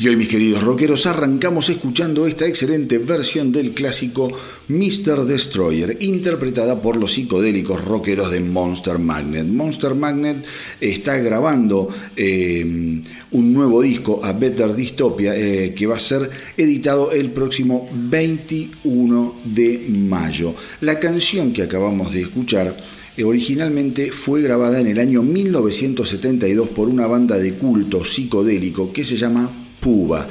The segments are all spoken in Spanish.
Y hoy, mis queridos rockeros, arrancamos escuchando esta excelente versión del clásico Mr. Destroyer, interpretada por los psicodélicos rockeros de Monster Magnet. Monster Magnet está grabando eh, un nuevo disco, A Better Dystopia, eh, que va a ser editado el próximo 21 de mayo. La canción que acabamos de escuchar eh, originalmente fue grabada en el año 1972 por una banda de culto psicodélico que se llama Puba.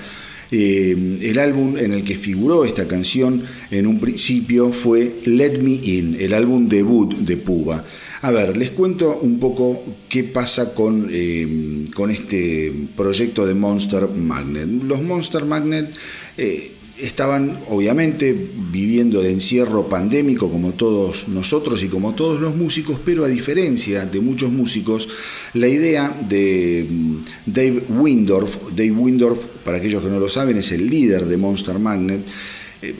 Eh, el álbum en el que figuró esta canción en un principio fue Let Me In, el álbum debut de Puba. A ver, les cuento un poco qué pasa con, eh, con este proyecto de Monster Magnet. Los Monster Magnet eh, estaban obviamente viviendo el encierro pandémico como todos nosotros y como todos los músicos, pero a diferencia de muchos músicos, la idea de mm, Dave Windorf, Dave Windorf, para aquellos que no lo saben, es el líder de Monster Magnet, eh,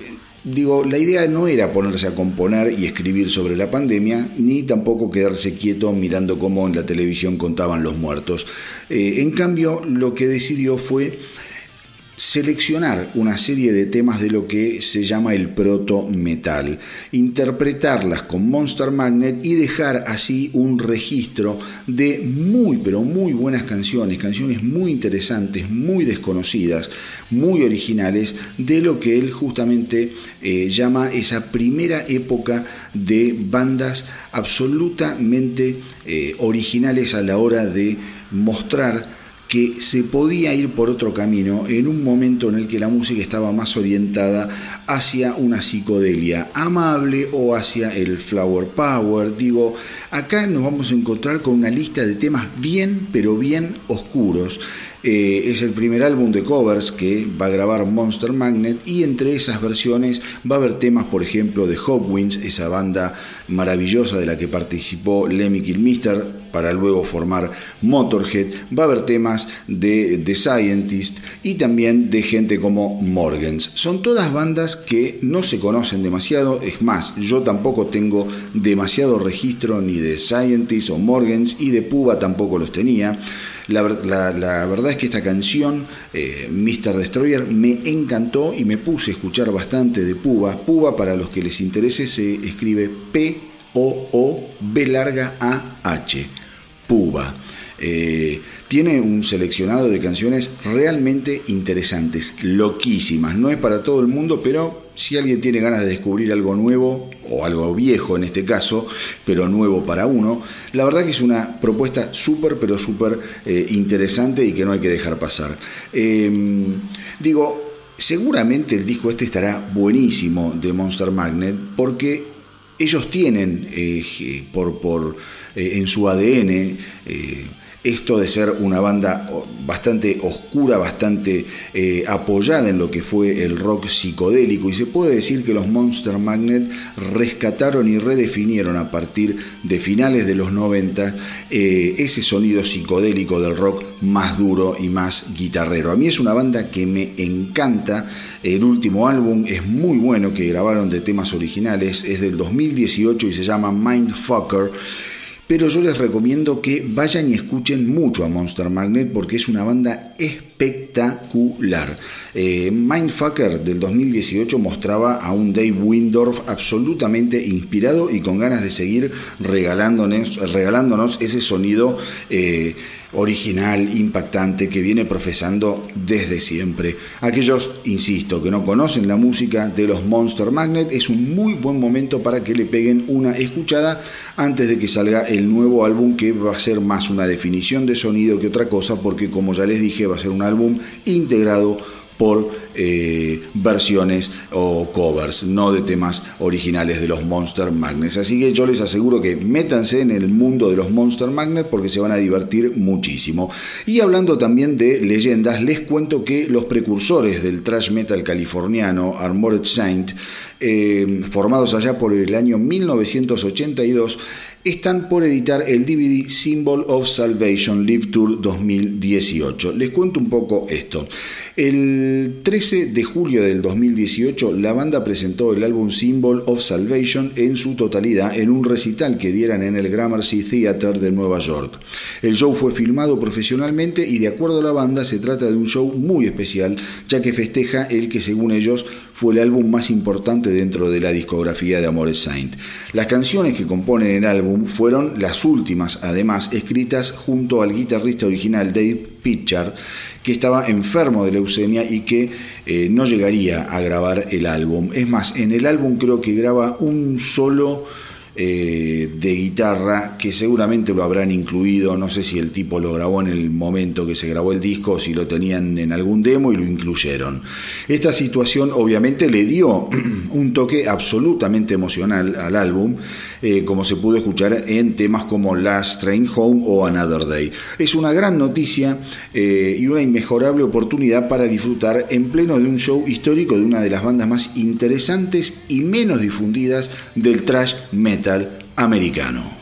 digo, la idea no era ponerse a componer y escribir sobre la pandemia, ni tampoco quedarse quieto mirando cómo en la televisión contaban los muertos. Eh, en cambio, lo que decidió fue seleccionar una serie de temas de lo que se llama el proto metal, interpretarlas con Monster Magnet y dejar así un registro de muy pero muy buenas canciones, canciones muy interesantes, muy desconocidas, muy originales de lo que él justamente eh, llama esa primera época de bandas absolutamente eh, originales a la hora de mostrar que se podía ir por otro camino en un momento en el que la música estaba más orientada hacia una psicodelia amable o hacia el flower power. Digo, acá nos vamos a encontrar con una lista de temas bien, pero bien oscuros. Eh, es el primer álbum de covers que va a grabar Monster Magnet y entre esas versiones va a haber temas, por ejemplo, de Hawkwind, esa banda maravillosa de la que participó Lemmy Kilmister, para luego formar Motorhead, va a haber temas de The Scientist y también de gente como Morgans. Son todas bandas que no se conocen demasiado, es más, yo tampoco tengo demasiado registro ni de Scientist o Morgans y de Puba tampoco los tenía. La, verdad es que esta canción, eh, Mr. Destroyer, me encantó y me puse a escuchar bastante de Puba. Puba, para los que les interese, se escribe P-O-O-B larga A-H. Puba. Eh, tiene un seleccionado de canciones realmente interesantes, loquísimas. No es para todo el mundo, pero si alguien tiene ganas de descubrir algo nuevo, o algo viejo en este caso, pero nuevo para uno, la verdad que es una propuesta súper, pero súper eh, interesante y que no hay que dejar pasar. Em, digo, seguramente el disco este estará buenísimo de Monster Magnet, porque ellos tienen eh, por... por eh, en su ADN eh, esto de ser una banda bastante oscura, bastante eh, apoyada en lo que fue el rock psicodélico. Y se puede decir que los Monster Magnet rescataron y redefinieron a partir de finales de los 90 ese sonido psicodélico del rock más duro y más guitarrero. A mí es una banda que me encanta, el último álbum es muy bueno que grabaron de temas originales, es del 2018 y se llama Mindfucker pero yo les recomiendo que vayan y escuchen mucho a Monster Magnet porque es una banda espectacular. Eh, Mindfucker del 2018 mostraba a un Dave Windorf absolutamente inspirado y con ganas de seguir regalándonos, regalándonos ese sonido. Eh, original, impactante, que viene profesando desde siempre. Aquellos, insisto, que no conocen la música de los Monster Magnet, es un muy buen momento para que le peguen una escuchada antes de que salga el nuevo álbum que va a ser más una definición de sonido que otra cosa, porque como ya les dije, va a ser un álbum integrado por eh, versiones o covers, no de temas originales de los Monster Magnets. Así que yo les aseguro que métanse en el mundo de los Monster Magnets porque se van a divertir muchísimo. Y hablando también de leyendas, les cuento que los precursores del thrash metal californiano, Armored Saint, eh, formados allá por el año 1982, están por editar el DVD Symbol of Salvation Live Tour 2018. Les cuento un poco esto. El 13 de julio del 2018, la banda presentó el álbum Symbol of Salvation en su totalidad en un recital que dieran en el Gramercy Theater de Nueva York. El show fue filmado profesionalmente y de acuerdo a la banda se trata de un show muy especial, ya que festeja el que según ellos fue el álbum más importante dentro de la discografía de Amores Saint. Las canciones que componen el álbum fueron las últimas, además, escritas junto al guitarrista original Dave Pitcher, que estaba enfermo de leucemia y que eh, no llegaría a grabar el álbum. Es más, en el álbum creo que graba un solo eh, de guitarra que seguramente lo habrán incluido, no sé si el tipo lo grabó en el momento que se grabó el disco o si lo tenían en algún demo y lo incluyeron. Esta situación obviamente le dio un toque absolutamente emocional al álbum, eh, como se pudo escuchar en temas como Last Train Home o Another Day. Es una gran noticia eh, y una inmejorable oportunidad para disfrutar en pleno de un show histórico de una de las bandas más interesantes y menos difundidas del trash metal americano.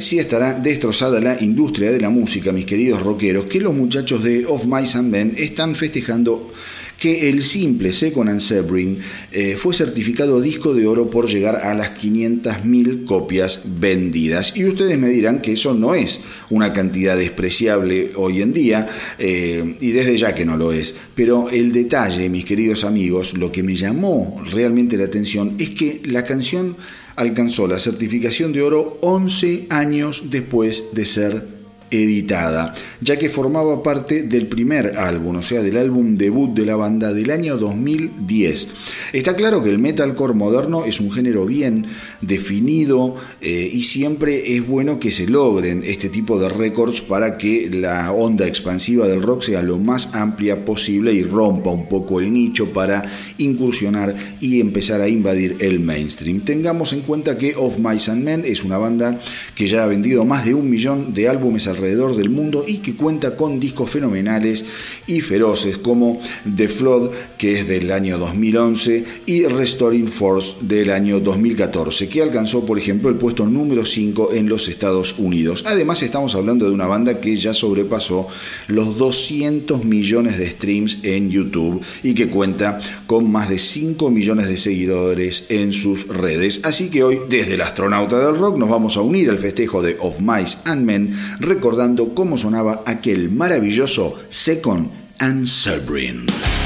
Si estará destrozada la industria de la música, mis queridos rockeros, que los muchachos de Of Mice and Men están festejando que el simple Second and Sebring eh, fue certificado disco de oro por llegar a las 500.000 copias vendidas. Y ustedes me dirán que eso no es una cantidad despreciable hoy en día, eh, y desde ya que no lo es. Pero el detalle, mis queridos amigos, lo que me llamó realmente la atención es que la canción alcanzó la certificación de oro 11 años después de ser editada, ya que formaba parte del primer álbum, o sea, del álbum debut de la banda del año 2010. Está claro que el metalcore moderno es un género bien definido eh, y siempre es bueno que se logren este tipo de récords para que la onda expansiva del rock sea lo más amplia posible y rompa un poco el nicho para incursionar y empezar a invadir el mainstream. Tengamos en cuenta que Of Mice and Men es una banda que ya ha vendido más de un millón de álbumes al alrededor del mundo y que cuenta con discos fenomenales y feroces como The Flood, que es del año 2011, y Restoring Force del año 2014, que alcanzó, por ejemplo, el puesto número 5 en los Estados Unidos. Además, estamos hablando de una banda que ya sobrepasó los 200 millones de streams en YouTube y que cuenta con más de 5 millones de seguidores en sus redes. Así que hoy, desde el astronauta del rock, nos vamos a unir al festejo de Of Mice and Men, recordando cómo sonaba aquel maravilloso Second and Sebring.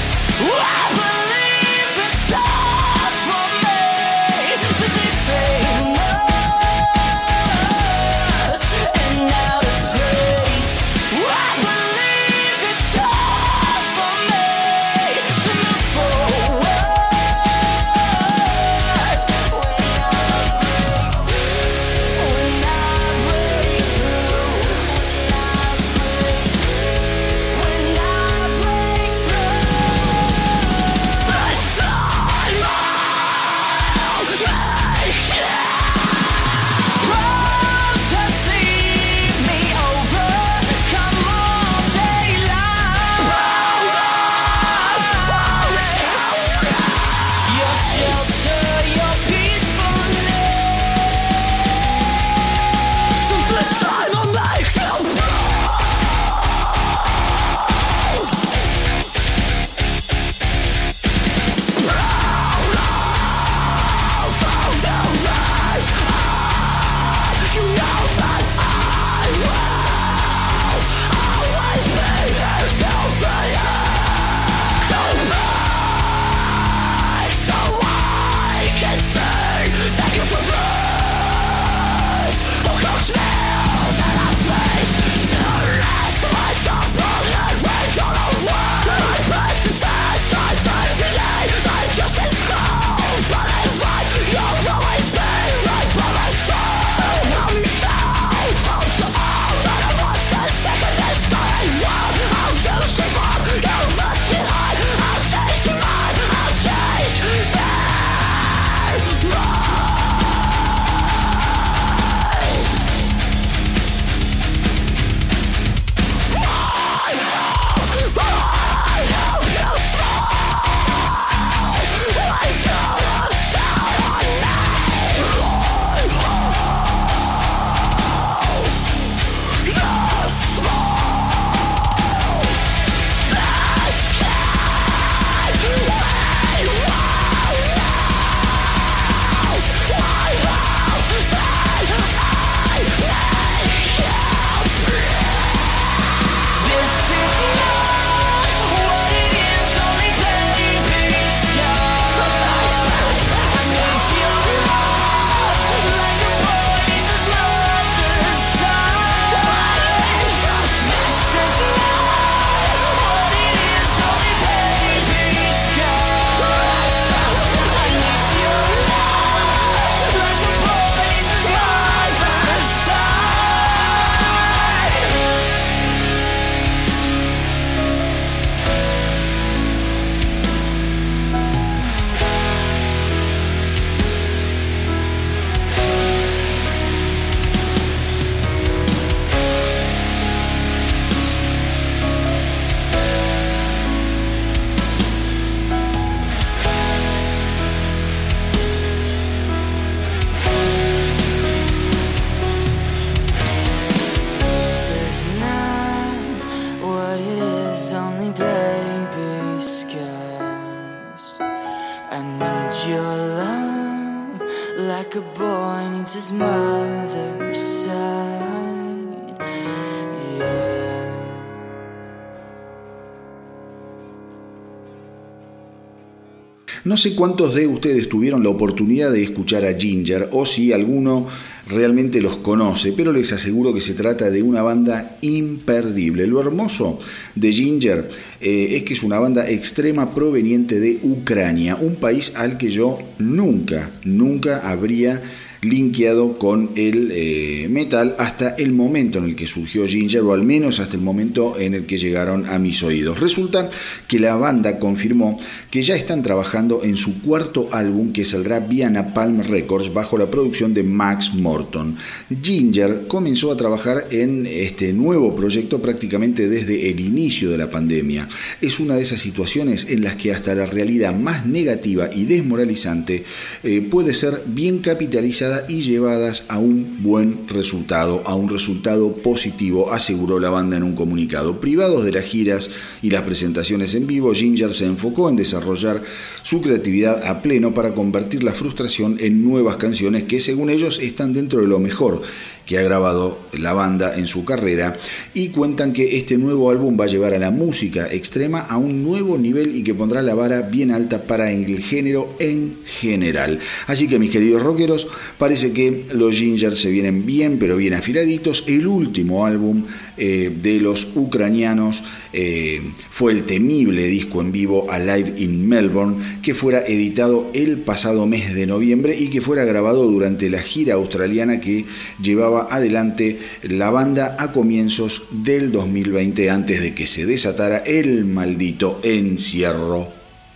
No sé cuántos de ustedes tuvieron la oportunidad de escuchar a Ginger o si alguno realmente los conoce, pero les aseguro que se trata de una banda imperdible. Lo hermoso de Ginger eh, es que es una banda extrema proveniente de Ucrania, un país al que yo nunca, nunca habría linkeado con el eh, metal hasta el momento en el que surgió Ginger, o al menos hasta el momento en el que llegaron a mis oídos. Resulta que la banda confirmó que ya están trabajando en su cuarto álbum que saldrá vía Napalm Records bajo la producción de Max Morton. Ginger comenzó a trabajar en este nuevo proyecto prácticamente desde el inicio de la pandemia. Es una de esas situaciones en las que hasta la realidad más negativa y desmoralizante eh, puede ser bien capitalizada y llevadas a un buen resultado, a un resultado positivo, aseguró la banda en un comunicado. Privados de las giras y las presentaciones en vivo, Ginger se enfocó en desarrollar su creatividad a pleno para convertir la frustración en nuevas canciones que según ellos están dentro de lo mejor que ha grabado la banda en su carrera y cuentan que este nuevo álbum va a llevar a la música extrema a un nuevo nivel y que pondrá la vara bien alta para el género en general. Así que mis queridos rockeros, parece que los Ginger se vienen bien pero bien afiladitos. El último álbum eh, de los ucranianos eh, fue el temible disco en vivo Alive in Melbourne que fuera editado el pasado mes de noviembre y que fuera grabado durante la gira australiana que llevaba adelante la banda a comienzos del 2020 antes de que se desatara el maldito encierro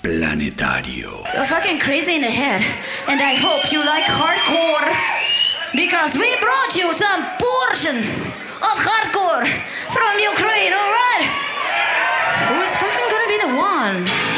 planetario. Because we brought you some portion of hardcore from Ukraine, alright? Who's fucking gonna be the one?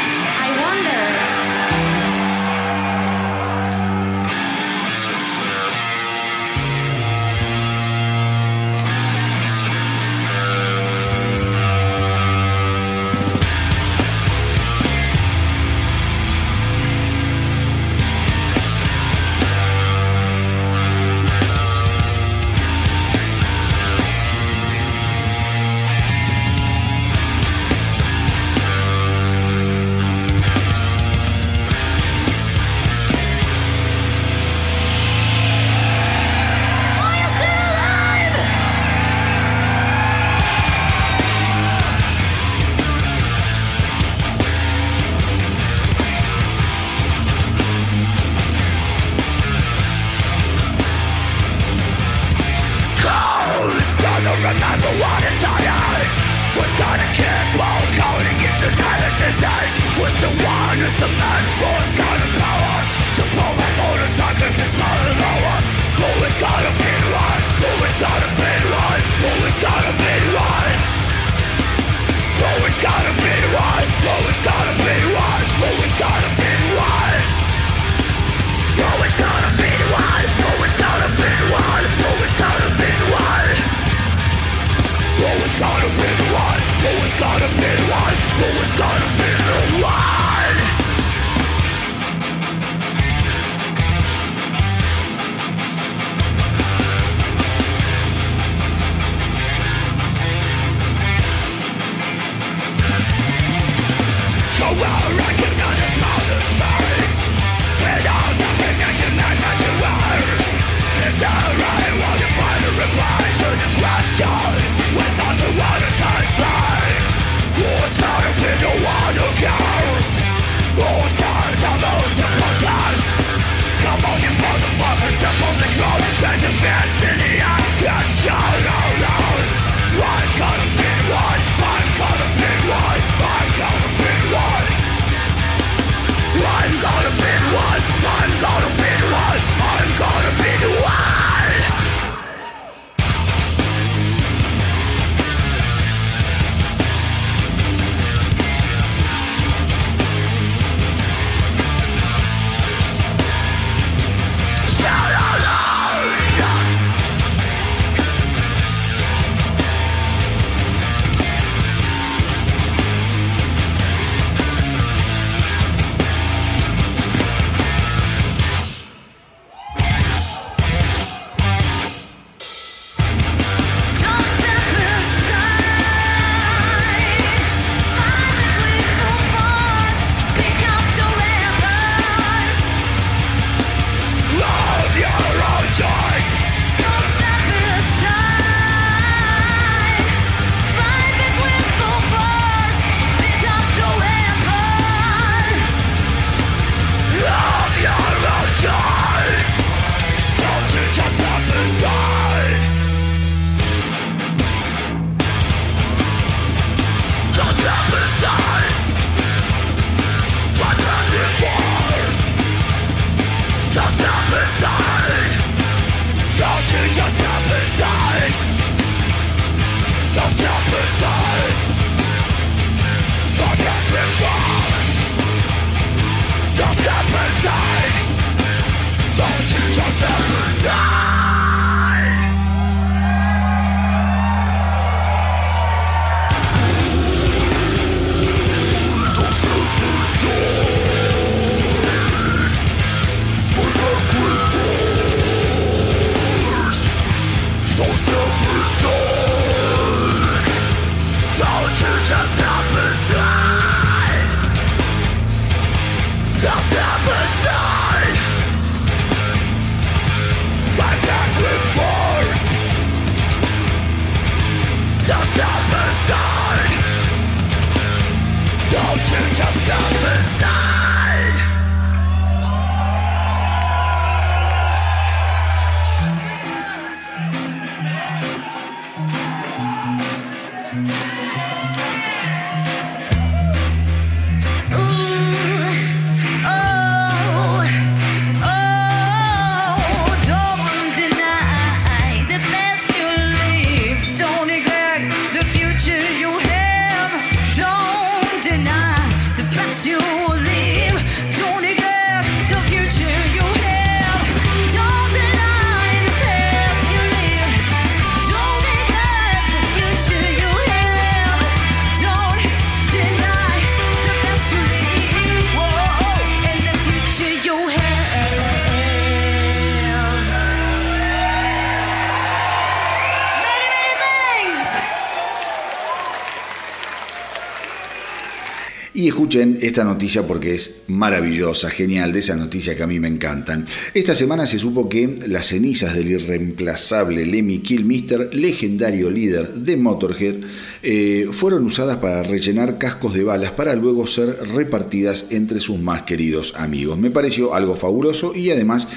Escuchen esta noticia porque es maravillosa, genial, de esa noticia que a mí me encantan. Esta semana se supo que las cenizas del irreemplazable Lemmy Kilmister, legendario líder de Motorhead, eh, fueron usadas para rellenar cascos de balas para luego ser repartidas entre sus más queridos amigos. Me pareció algo fabuloso y además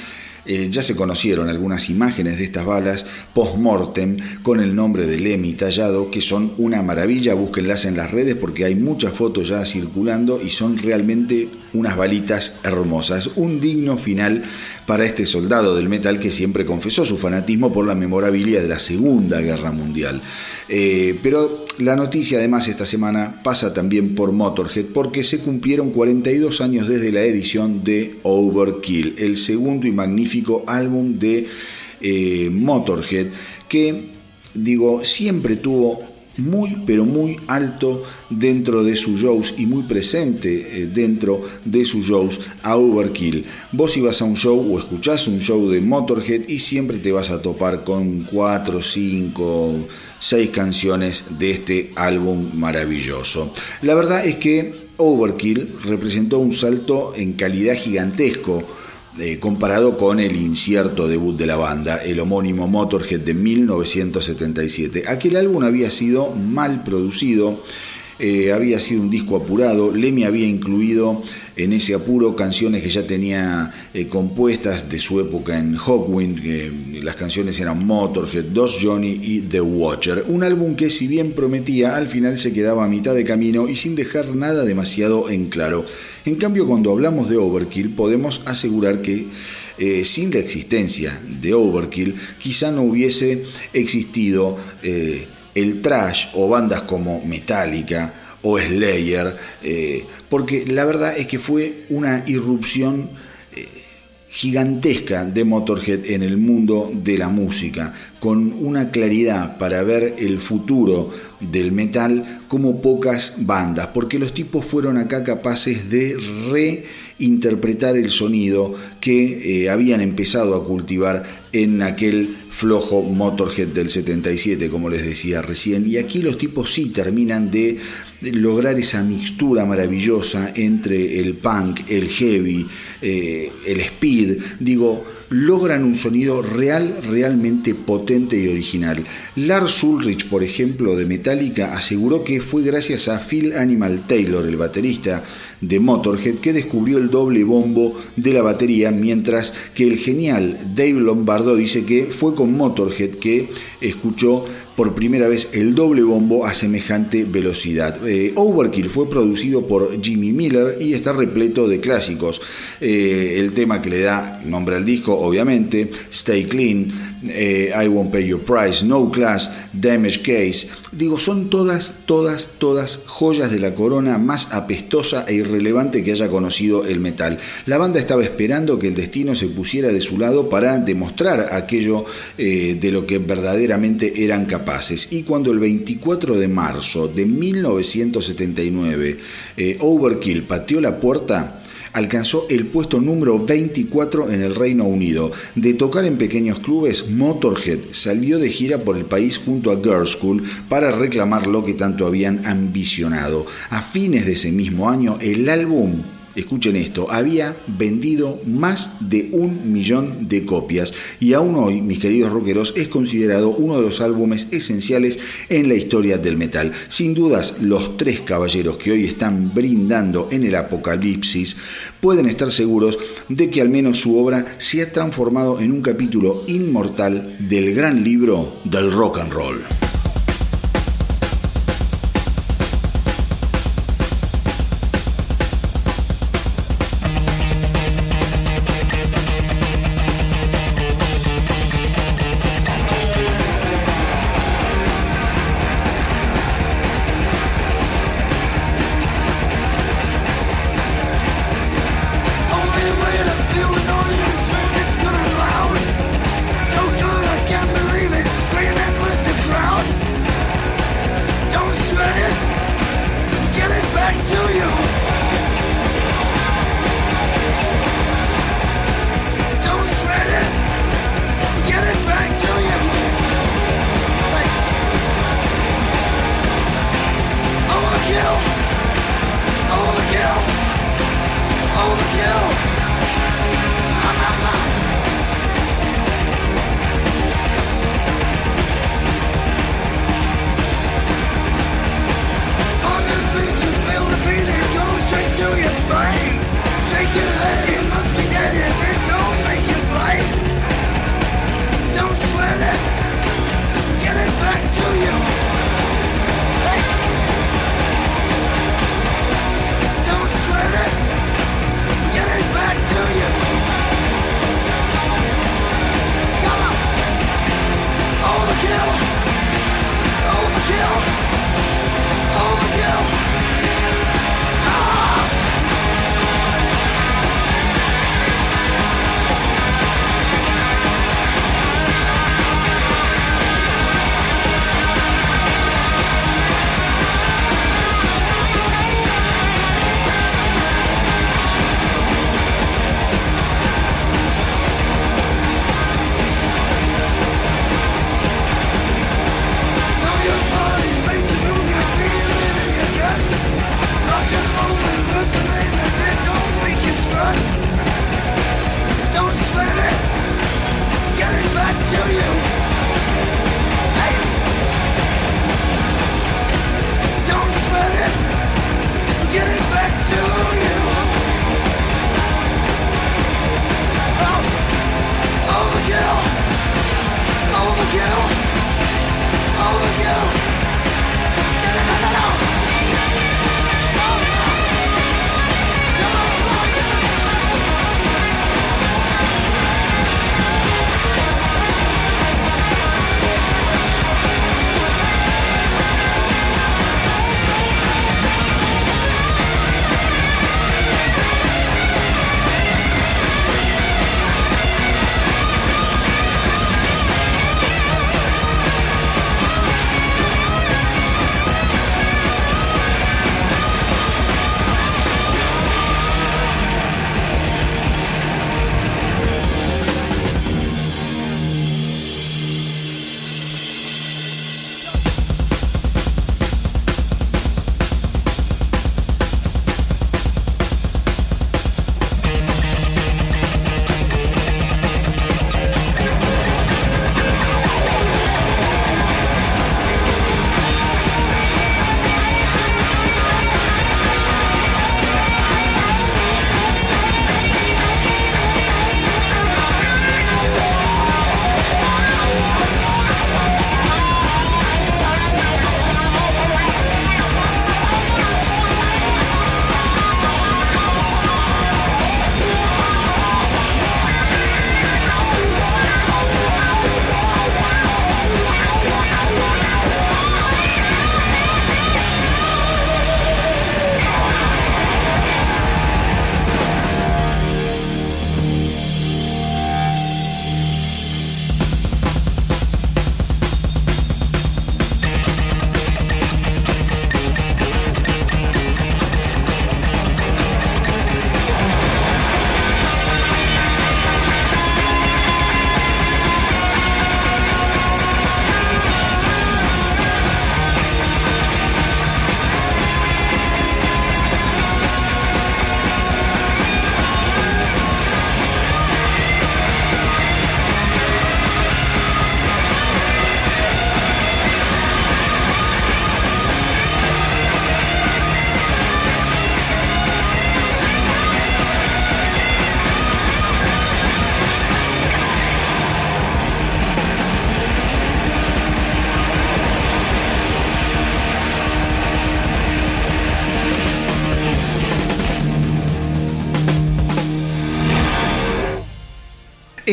eh, ya se conocieron algunas imágenes de estas balas post-mortem con el nombre de Lemmy tallado, que son una maravilla. Búsquenlas en las redes porque hay muchas fotos ya circulando y son realmente unas balitas hermosas. Un digno final para este soldado del metal que siempre confesó su fanatismo por la memorabilia de la Segunda Guerra Mundial. Eh, pero la noticia además esta semana pasa también por Motorhead porque se cumplieron 42 años desde la edición de Overkill, el segundo y magnífico álbum de eh, Motorhead que digo siempre tuvo muy pero muy alto dentro de sus shows y muy presente eh, dentro de sus shows a Overkill. Vos ibas a un show o escuchás un show de Motorhead y siempre te vas a topar con 4, 5, 6 canciones de este álbum maravilloso. La verdad es que Overkill representó un salto en calidad gigantesco comparado con el incierto debut de la banda, el homónimo Motorhead de 1977. Aquel álbum había sido mal producido, eh, había sido un disco apurado, Lemmy había incluido en ese apuro canciones que ya tenía eh, compuestas de su época en Hawkwind, las canciones eran Motorhead, Dos Johnny y The Watcher, un álbum que si bien prometía, al final se quedaba a mitad de camino y sin dejar nada demasiado en claro. En cambio, cuando hablamos de Overkill, podemos asegurar que eh, sin la existencia de Overkill, quizá no hubiese existido el trash o bandas como Metallica o Slayer, eh, porque la verdad es que fue una irrupción eh, gigantesca de Motorhead en el mundo de la música, con una claridad para ver el futuro del metal como pocas bandas, porque los tipos fueron acá capaces de reinterpretar el sonido que eh, habían empezado a cultivar en aquel flojo Motorhead del 77, como les decía recién. Y aquí los tipos sí terminan de lograr esa mixtura maravillosa entre el punk, el heavy, eh, el speed. Digo, logran un sonido real, realmente potente y original. Lars Ulrich, por ejemplo, de Metallica, aseguró que fue gracias a Phil Animal Taylor, el baterista de Motorhead, que descubrió el doble bombo de la batería, mientras que el genial Dave Lombardo dice que fue con Motorhead que escuchó por primera vez el doble bombo a semejante velocidad. Eh, Overkill fue producido por Jimmy Miller y está repleto de clásicos. Eh, el tema que le da nombre al disco, obviamente, Stay Clean, eh, I Won't Pay Your Price, No Class, Damage Case. Digo, son todas, todas, todas joyas de la corona más apestosa e irrelevante que haya conocido el metal. La banda estaba esperando que el destino se pusiera de su lado para demostrar aquello de lo que verdaderamente eran capaces y cuando el 24 de marzo de 1979 eh, Overkill pateó la puerta, alcanzó el puesto número 24 en el Reino Unido. De tocar en pequeños clubes, Motorhead salió de gira por el país junto a Girls School para reclamar lo que tanto habían ambicionado. A fines de ese mismo año, el álbum escuchen esto, había vendido más de un millón de copias y aún hoy, mis queridos rockeros, es considerado uno de los álbumes esenciales en la historia del metal. Sin dudas, los tres caballeros que hoy están brindando en el apocalipsis pueden estar seguros de que al menos su obra se ha transformado en un capítulo inmortal del gran libro del rock and roll.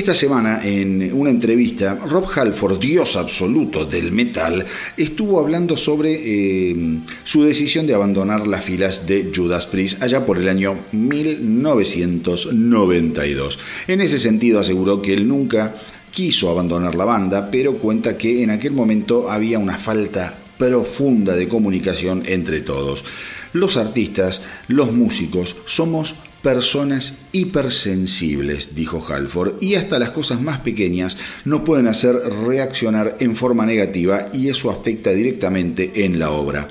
Esta semana, en una entrevista, Rob Halford, dios absoluto del metal, estuvo hablando sobre eh, su decisión de abandonar las filas de Judas Priest allá por el año 1992. En ese sentido aseguró que él nunca quiso abandonar la banda, pero cuenta que en aquel momento había una falta profunda de comunicación entre todos. Los artistas, los músicos, somos personas hipersensibles, dijo Halford, y hasta las cosas más pequeñas no pueden hacer reaccionar en forma negativa y eso afecta directamente en la obra.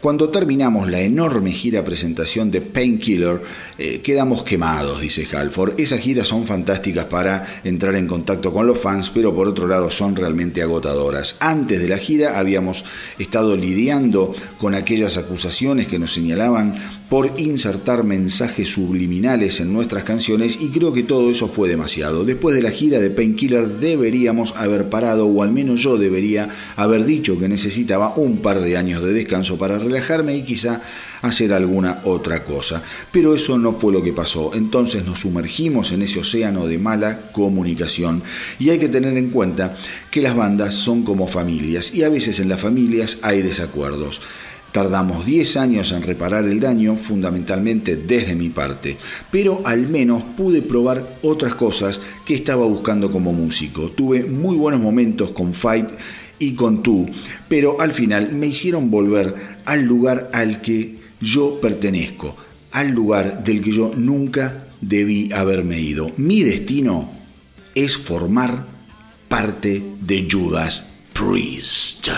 Cuando terminamos la enorme gira presentación de Painkiller, eh, quedamos quemados, dice Halford. Esas giras son fantásticas para entrar en contacto con los fans, pero por otro lado son realmente agotadoras. Antes de la gira habíamos estado lidiando con aquellas acusaciones que nos señalaban por insertar mensajes subliminales en nuestras canciones y creo que todo eso fue demasiado. Después de la gira de Painkiller deberíamos haber parado o al menos yo debería haber dicho que necesitaba un par de años de descanso para relajarme y quizá hacer alguna otra cosa. Pero eso no fue lo que pasó. Entonces nos sumergimos en ese océano de mala comunicación y hay que tener en cuenta que las bandas son como familias y a veces en las familias hay desacuerdos. Tardamos 10 años en reparar el daño, fundamentalmente desde mi parte, pero al menos pude probar otras cosas que estaba buscando como músico. Tuve muy buenos momentos con Fight y con Tú, pero al final me hicieron volver al lugar al que yo pertenezco, al lugar del que yo nunca debí haberme ido. Mi destino es formar parte de Judas Priest.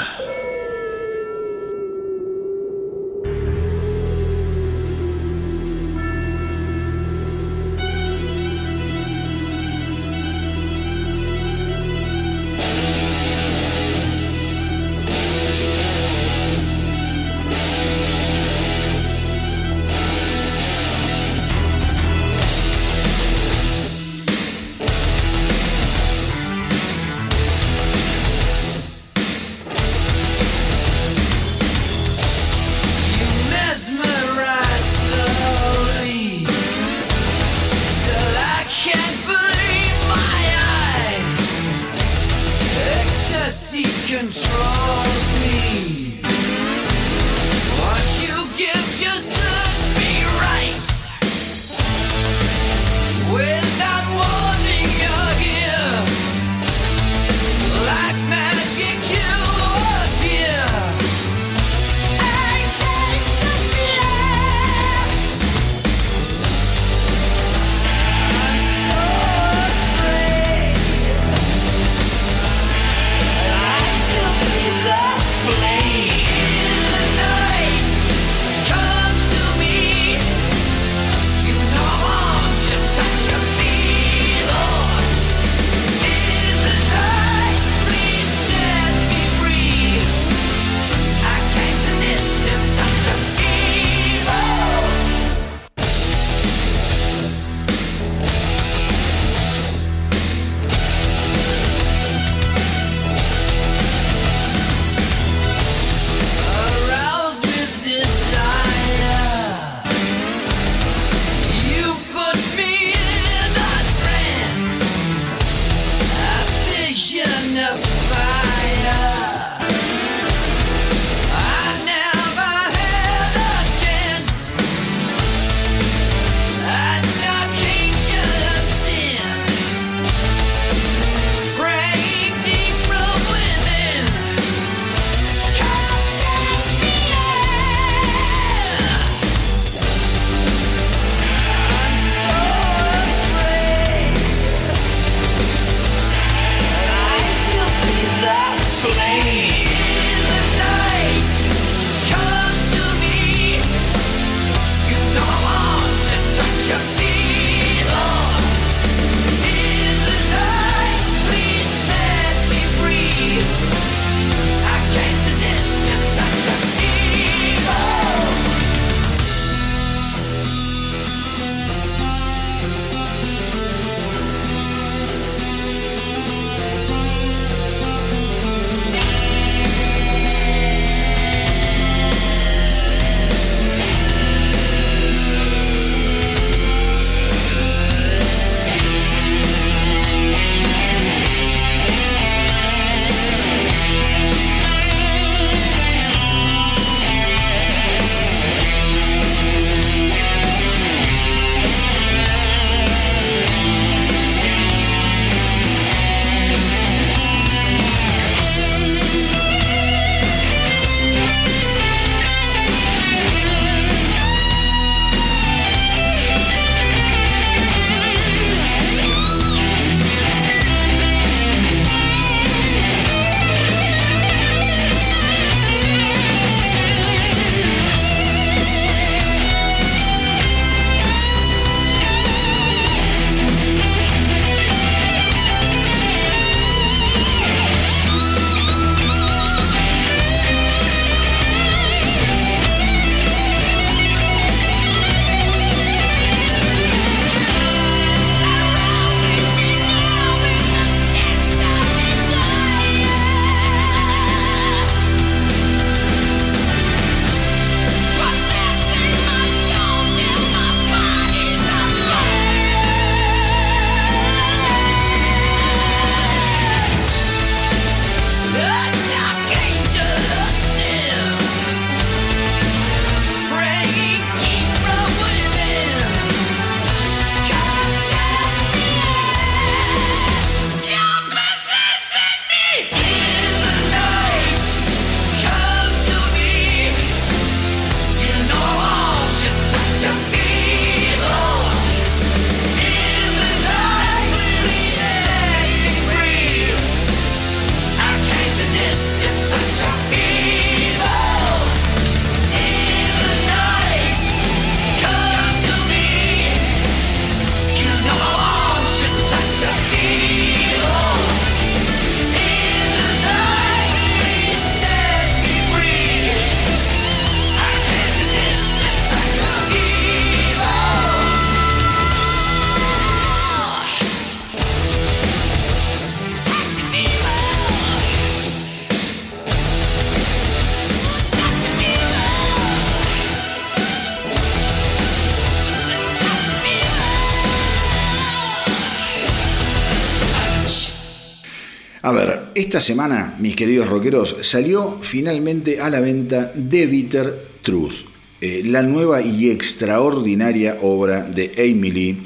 Esta semana, mis queridos rockeros, salió finalmente a la venta The Bitter Truth, eh, la nueva y extraordinaria obra de Lee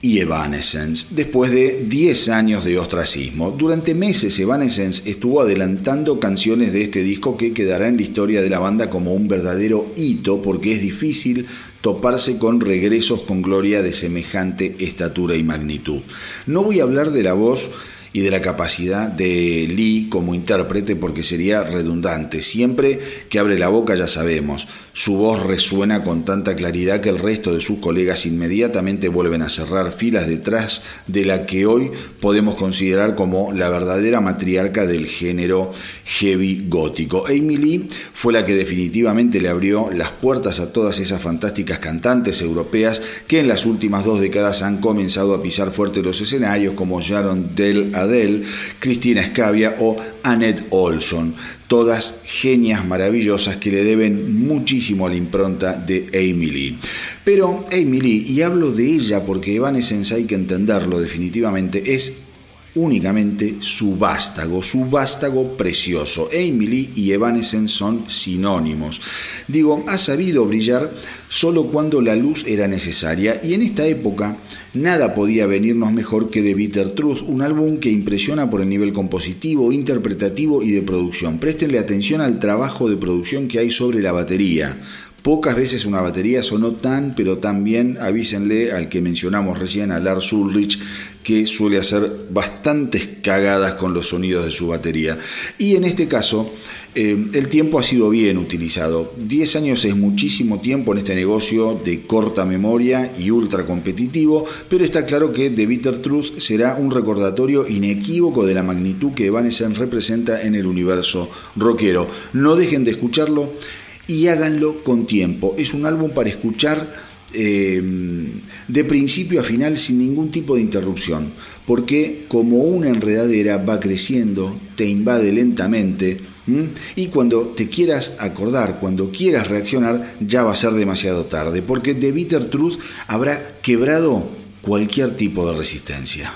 y Evanescence, después de 10 años de ostracismo. Durante meses Evanescence estuvo adelantando canciones de este disco que quedará en la historia de la banda como un verdadero hito porque es difícil toparse con regresos con gloria de semejante estatura y magnitud. No voy a hablar de la voz y de la capacidad de Lee como intérprete porque sería redundante. Siempre que abre la boca ya sabemos, su voz resuena con tanta claridad que el resto de sus colegas inmediatamente vuelven a cerrar filas detrás de la que hoy podemos considerar como la verdadera matriarca del género heavy gótico. Amy Lee fue la que definitivamente le abrió las puertas a todas esas fantásticas cantantes europeas que en las últimas dos décadas han comenzado a pisar fuerte los escenarios como Sharon Del Adele, Cristina Scavia o Annette Olson todas genias maravillosas que le deben muchísimo a la impronta de Amy Lee. Pero Amy Lee, y hablo de ella porque Evanescence hay que entenderlo definitivamente, es únicamente su vástago, su vástago precioso. Lee y Evanescence son sinónimos. Digo, ha sabido brillar solo cuando la luz era necesaria y en esta época Nada podía venirnos mejor que The Bitter Truth, un álbum que impresiona por el nivel compositivo, interpretativo y de producción. Préstenle atención al trabajo de producción que hay sobre la batería. Pocas veces una batería sonó tan, pero tan bien, avísenle al que mencionamos recién, a Lars Ulrich, que suele hacer bastantes cagadas con los sonidos de su batería. Y en este caso, eh, el tiempo ha sido bien utilizado. 10 años es muchísimo tiempo en este negocio de corta memoria y ultra competitivo, pero está claro que The Bitter Truth será un recordatorio inequívoco de la magnitud que Evanescence representa en el universo rockero. No dejen de escucharlo y háganlo con tiempo. Es un álbum para escuchar eh, de principio a final sin ningún tipo de interrupción, porque como una enredadera va creciendo, te invade lentamente, y cuando te quieras acordar, cuando quieras reaccionar, ya va a ser demasiado tarde, porque The Bitter Truth habrá quebrado cualquier tipo de resistencia.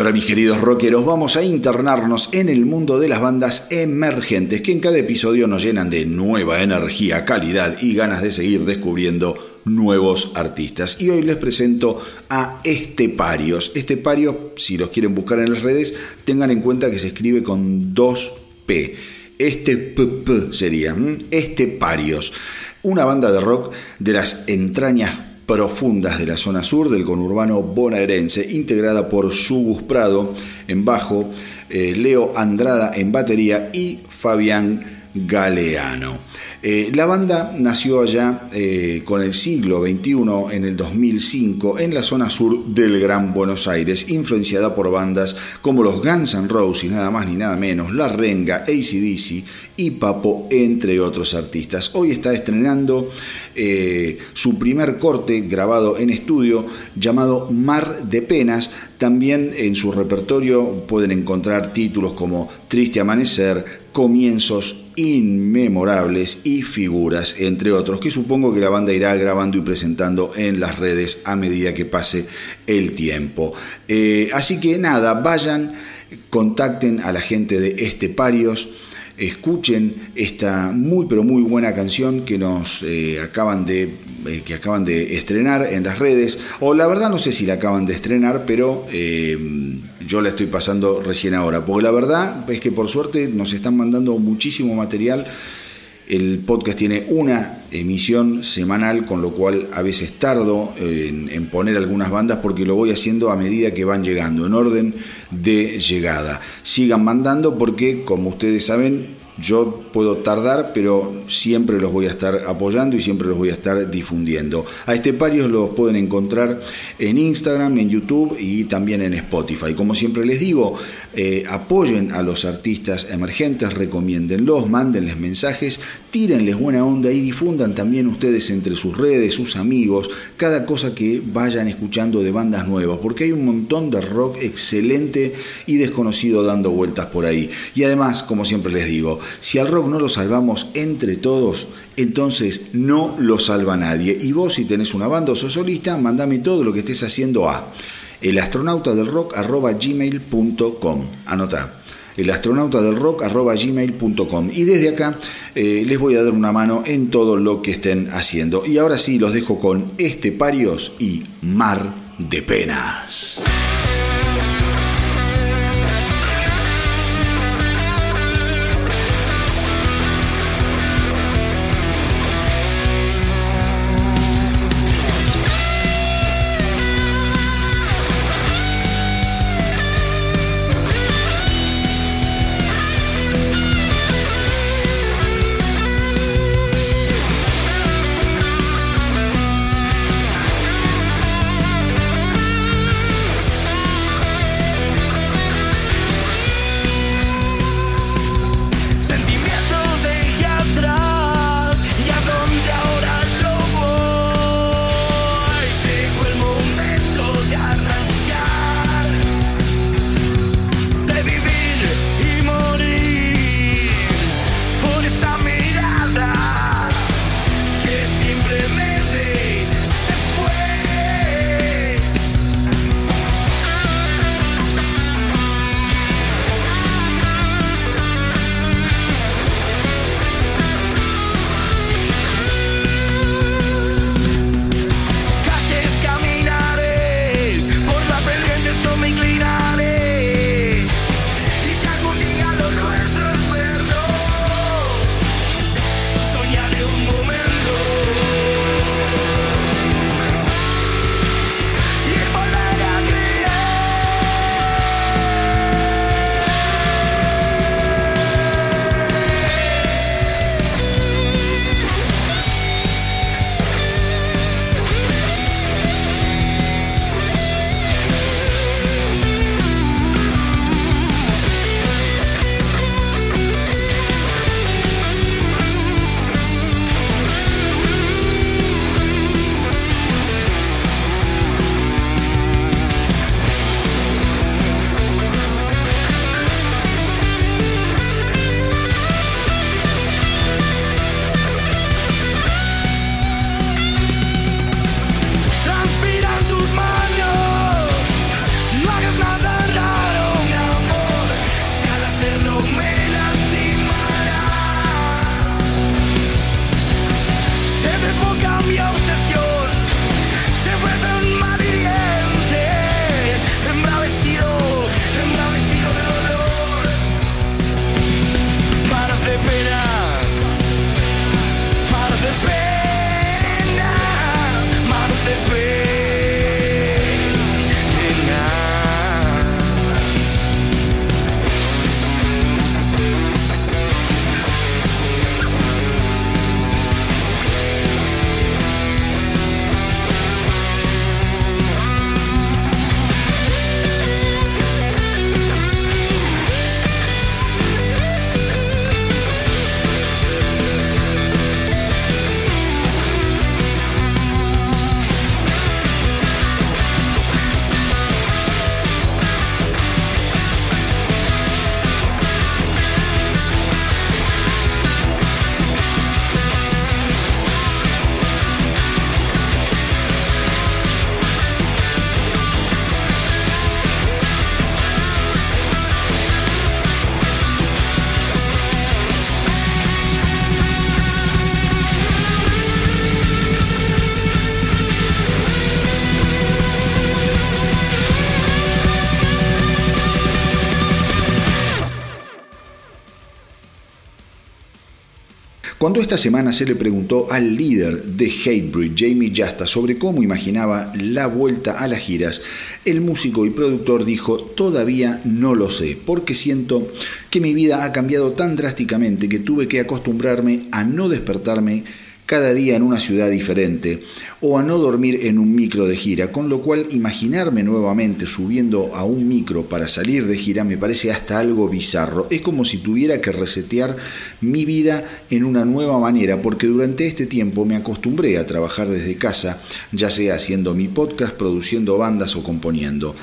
Ahora, mis queridos rockeros, vamos a internarnos en el mundo de las bandas emergentes que en cada episodio nos llenan de nueva energía, calidad y ganas de seguir descubriendo nuevos artistas. Y hoy les presento a Esteparios. Esteparios, si los quieren buscar en las redes, tengan en cuenta que se escribe con dos P. Este PP sería Esteparios, una banda de rock de las entrañas profundas de la zona sur del conurbano bonaerense, integrada por Subus Prado en bajo, eh, Leo Andrada en batería y Fabián Galeano. Eh, la banda nació allá eh, con el siglo XXI en el 2005 en la zona sur del Gran Buenos Aires, influenciada por bandas como los Guns N' Roses, nada más ni nada menos, La Renga, ACDC y Papo, entre otros artistas. Hoy está estrenando eh, su primer corte grabado en estudio llamado Mar de Penas. También en su repertorio pueden encontrar títulos como Triste Amanecer, Comienzos inmemorables y figuras, entre otros, que supongo que la banda irá grabando y presentando en las redes a medida que pase el tiempo. Eh, así que nada, vayan, contacten a la gente de Esteparios escuchen esta muy pero muy buena canción que nos eh, acaban de eh, que acaban de estrenar en las redes o la verdad no sé si la acaban de estrenar pero yo la estoy pasando recién ahora porque la verdad es que por suerte nos están mandando muchísimo material el podcast tiene una emisión semanal, con lo cual a veces tardo en, en, poner algunas bandas porque lo voy haciendo a medida que van llegando, en orden de llegada. Sigan mandando porque, como ustedes saben, yo puedo tardar, pero siempre los voy a estar apoyando y siempre los voy a estar difundiendo. A este parios los pueden encontrar en Instagram, en YouTube y también en Spotify. Como siempre les digo, eh, apoyen a los artistas emergentes, recomiéndenlos, mándenles mensajes, tírenles buena onda y difundan también ustedes entre sus redes, sus amigos, cada cosa que vayan escuchando de bandas nuevas, porque hay un montón de rock excelente y desconocido dando vueltas por ahí. Y además, como siempre les digo, si al rock no lo salvamos entre todos, entonces no lo salva nadie. Y vos si tenés una banda o sos solista, mandame todo lo que estés haciendo a elastronautadelrock.gmail.com. Anota elastronautadelrock.gmail.com y desde acá eh, les voy a dar una mano en todo lo que estén haciendo. Y ahora sí los dejo con este Parios y Mar de Penas. Cuando esta semana se le preguntó al líder de Hatebreed, Jamie Jasta, sobre cómo imaginaba la vuelta a las giras, el músico y productor dijo, todavía no lo sé, porque siento que mi vida ha cambiado tan drásticamente que tuve que acostumbrarme a no despertarme cada día en una ciudad diferente o a no dormir en un micro de gira, con lo cual imaginarme nuevamente subiendo a un micro para salir de gira me parece hasta algo bizarro. Es como si tuviera que resetear mi vida en una nueva manera, porque durante este tiempo me acostumbré a trabajar desde casa, ya sea haciendo mi podcast, produciendo bandas o componiendo.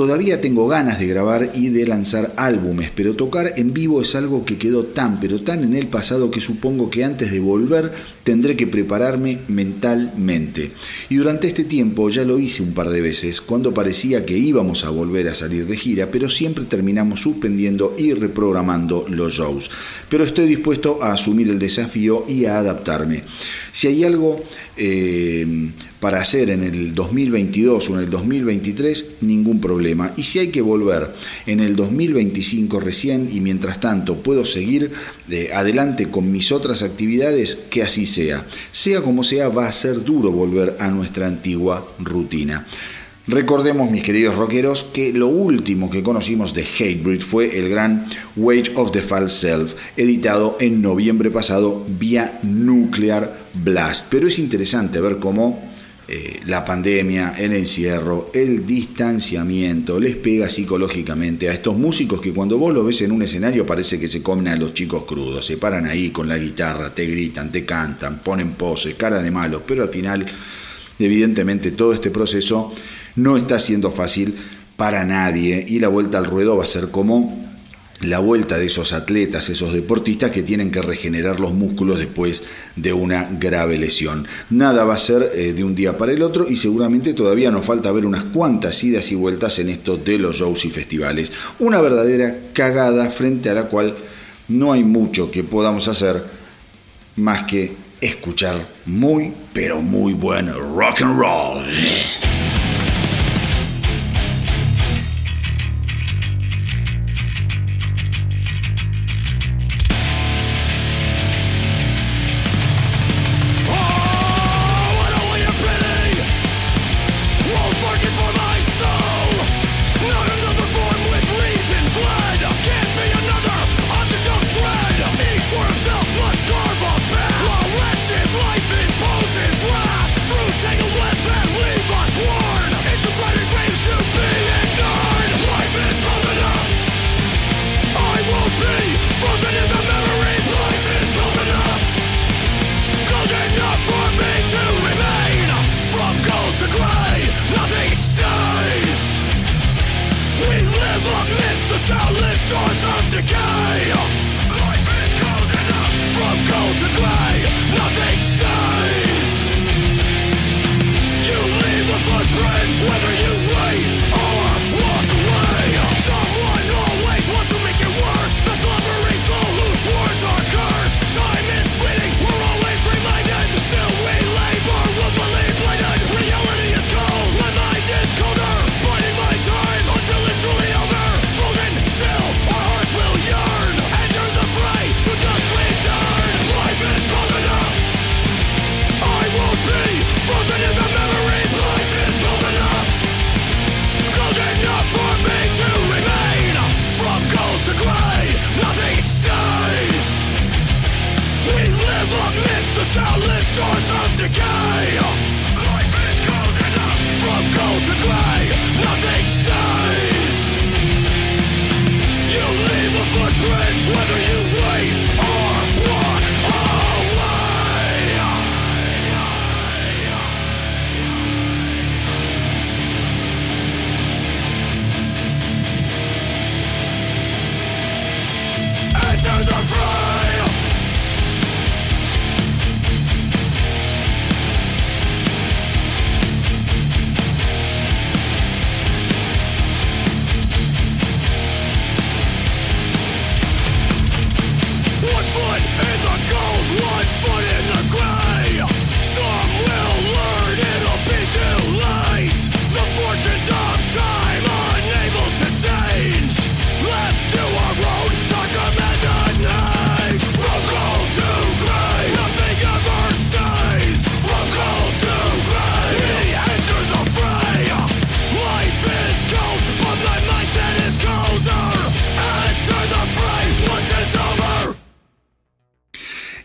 Todavía tengo ganas de grabar y de lanzar álbumes, pero tocar en vivo es algo que quedó tan, pero tan en el pasado que supongo que antes de volver tendré que prepararme mentalmente. Y durante este tiempo ya lo hice un par de veces, cuando parecía que íbamos a volver a salir de gira, pero siempre terminamos suspendiendo y reprogramando los shows. Pero estoy dispuesto a asumir el desafío y a adaptarme. Si hay algo eh, para hacer en el 2022 o en el 2023, ningún problema. Y si hay que volver en el 2025 recién y mientras tanto puedo seguir eh, adelante con mis otras actividades, que así sea. Sea como sea, va a ser duro volver a nuestra antigua rutina. Recordemos, mis queridos rockeros, que lo último que conocimos de Hatebreed fue el gran Wage of the False Self, editado en noviembre pasado vía Nuclear Blast. Pero es interesante ver cómo eh, la pandemia, el encierro, el distanciamiento les pega psicológicamente a estos músicos que cuando vos lo ves en un escenario parece que se comen a los chicos crudos, se paran ahí con la guitarra, te gritan, te cantan, ponen poses, cara de malos, pero al final, evidentemente, todo este proceso no está siendo fácil para nadie y la vuelta al ruedo va a ser como la vuelta de esos atletas, esos deportistas que tienen que regenerar los músculos después de una grave lesión. Nada va a ser eh, de un día para el otro y seguramente todavía nos falta ver unas cuantas idas y vueltas en esto de los shows y festivales. Una verdadera cagada frente a la cual no hay mucho que podamos hacer más que escuchar muy, pero muy buen rock and roll.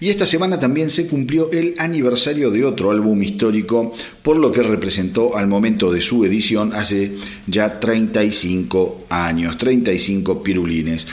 Y esta semana también se cumplió el aniversario de otro álbum histórico, por lo que representó al momento de su edición hace ya 35 años, 35 pirulines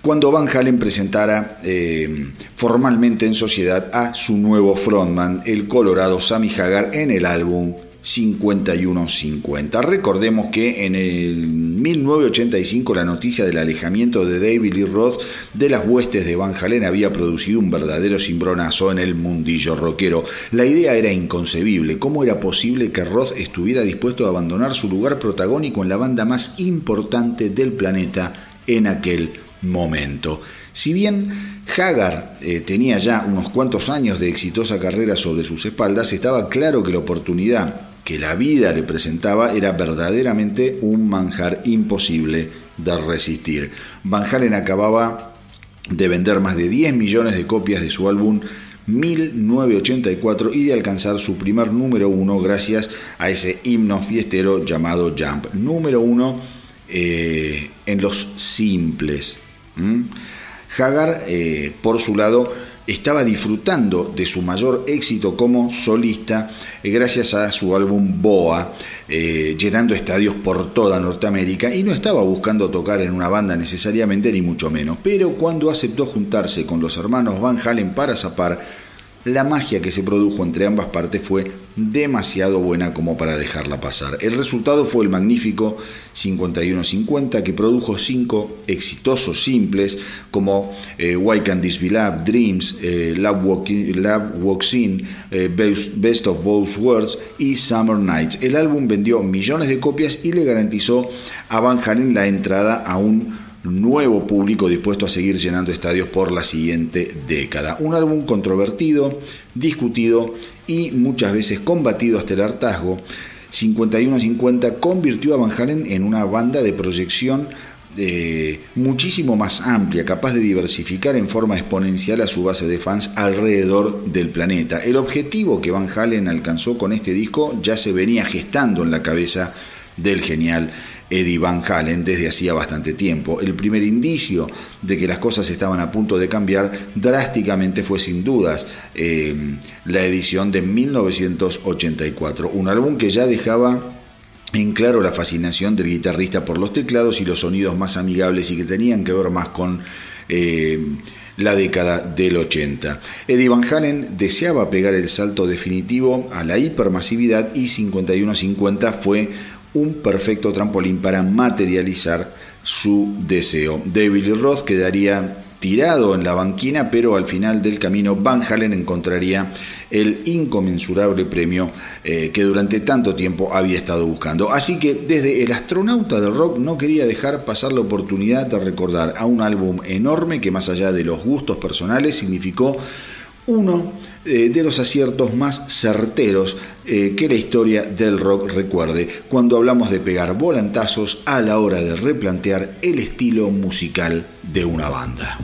cuando Van Halen presentara eh, formalmente en sociedad a su nuevo frontman, el colorado Sammy Hagar, en el álbum 5150. Recordemos que en el 1985 la noticia del alejamiento de David Lee Roth de las huestes de Van Halen había producido un verdadero cimbronazo en el mundillo rockero. La idea era inconcebible. ¿Cómo era posible que Roth estuviera dispuesto a abandonar su lugar protagónico en la banda más importante del planeta en aquel momento? Si bien Hagar eh, tenía ya unos cuantos años de exitosa carrera sobre sus espaldas, estaba claro que la oportunidad que la vida le presentaba era verdaderamente un manjar imposible de resistir. Van Halen acababa de vender más de 10 millones de copias de su álbum 1984 y de alcanzar su primer número uno gracias a ese himno fiestero llamado Jump. Número uno eh, en los simples. Hagar, eh, por su lado, estaba disfrutando de su mayor éxito como solista eh, gracias a su álbum Boa, eh, llenando estadios por toda Norteamérica y no estaba buscando tocar en una banda necesariamente ni mucho menos. Pero cuando aceptó juntarse con los hermanos Van Halen para zapar, la magia que se produjo entre ambas partes fue demasiado buena como para dejarla pasar. El resultado fue el magnífico 51-50 que produjo cinco exitosos simples como eh, Why Can't This Be Love, Dreams, eh, Love, Walks In, eh, Best of Both Worlds y Summer Nights. El álbum vendió millones de copias y le garantizó a Van Halen la entrada a un nuevo público dispuesto a seguir llenando estadios por la siguiente década. Un álbum controvertido, discutido y muchas veces combatido hasta el hartazgo. 51-50 convirtió a Van Halen en una banda de proyección eh, muchísimo más amplia, capaz de diversificar en forma exponencial a su base de fans alrededor del planeta. El objetivo que Van Halen alcanzó con este disco ya se venía gestando en la cabeza del genial Eddie Van Halen desde hacía bastante tiempo. El primer indicio de que las cosas estaban a punto de cambiar drásticamente fue sin dudas eh, la edición de 1984, un álbum que ya dejaba en claro la fascinación del guitarrista por los teclados y los sonidos más amigables y que tenían que ver más con... Eh, la década del 80. Eddie Van Halen deseaba pegar el salto definitivo a la hipermasividad y 51-50 fue un perfecto trampolín para materializar su deseo. David Roth quedaría tirado en la banquina, pero al final del camino Van Halen encontraría el inconmensurable premio eh, que durante tanto tiempo había estado buscando. Así que desde el astronauta del rock no quería dejar pasar la oportunidad de recordar a un álbum enorme que más allá de los gustos personales significó uno eh, de los aciertos más certeros eh, que la historia del rock recuerde, cuando hablamos de pegar volantazos a la hora de replantear el estilo musical de una banda.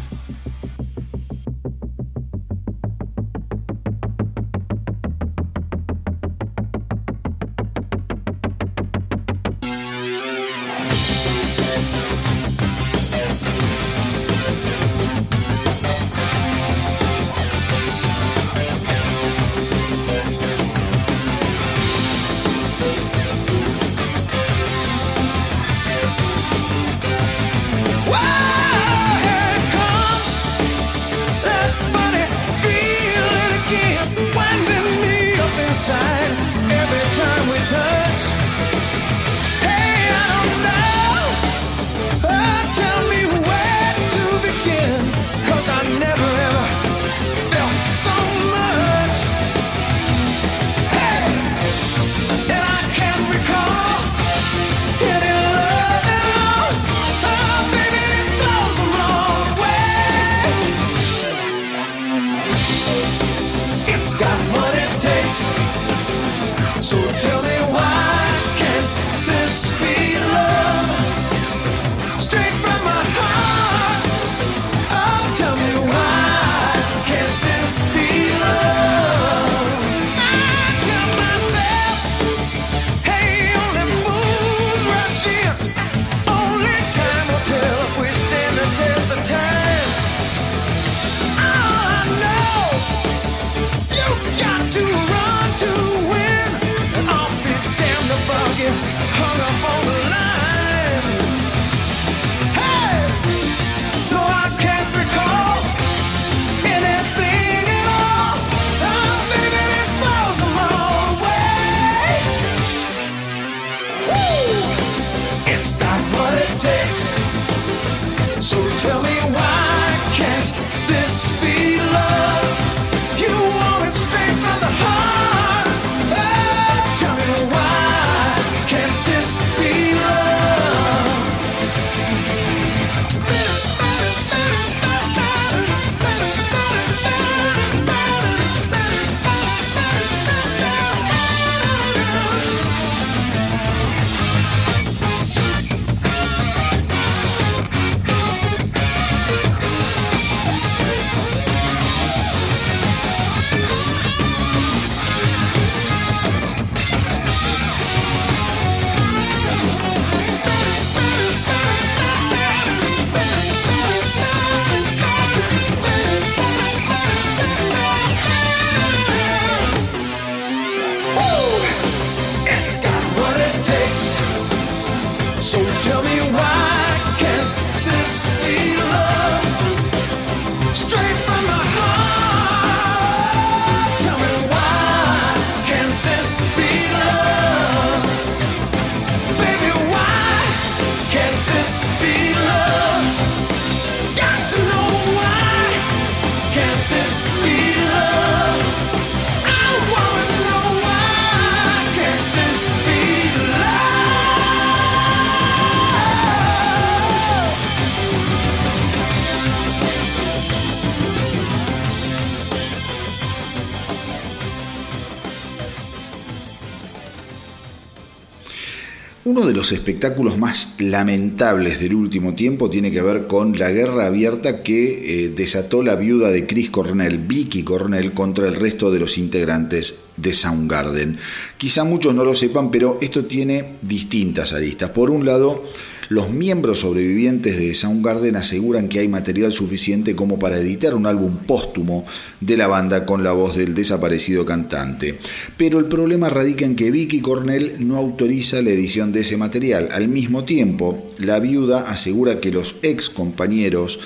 Los espectáculos más lamentables del último tiempo tiene que ver con la guerra abierta que eh, desató la viuda de Chris Cornell, Vicky Cornell, contra el resto de los integrantes de Soundgarden. Quizá muchos no lo sepan, pero esto tiene distintas aristas. Por un lado, los miembros sobrevivientes de Soundgarden aseguran que hay material suficiente como para editar un álbum póstumo de la banda con la voz del desaparecido cantante. Pero el problema radica en que Vicky Cornell no autoriza la edición de ese material. Al mismo tiempo, la viuda asegura que los ex compañeros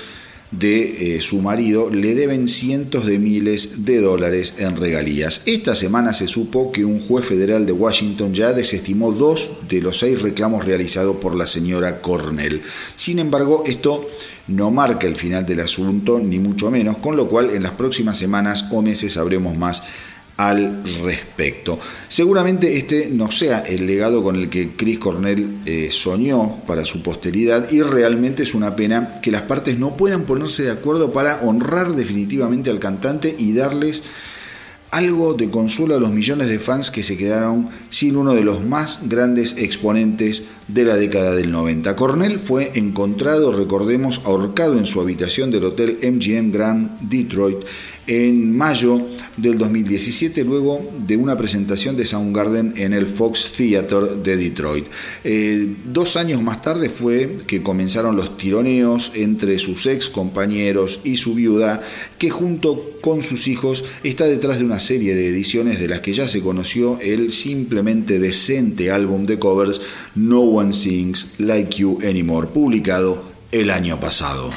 de eh, su marido le deben cientos de miles de dólares en regalías. Esta semana se supo que un juez federal de Washington ya desestimó dos de los seis reclamos realizados por la señora Cornell. Sin embargo, esto no marca el final del asunto, ni mucho menos, con lo cual en las próximas semanas o meses sabremos más al respecto. Seguramente este no sea el legado con el que Chris Cornell eh, soñó para su posteridad y realmente es una pena que las partes no puedan ponerse de acuerdo para honrar definitivamente al cantante y darles algo de consuelo a los millones de fans que se quedaron sin uno de los más grandes exponentes de la década del 90. Cornell fue encontrado, recordemos, ahorcado en su habitación del hotel MGM Grand Detroit en mayo del 2017, luego de una presentación de Soundgarden en el Fox Theater de Detroit. Eh, dos años más tarde fue que comenzaron los tironeos entre sus ex compañeros y su viuda, que junto con sus hijos está detrás de una serie de ediciones de las que ya se conoció el simplemente decente álbum de covers No One Sings Like You Anymore, publicado el año pasado.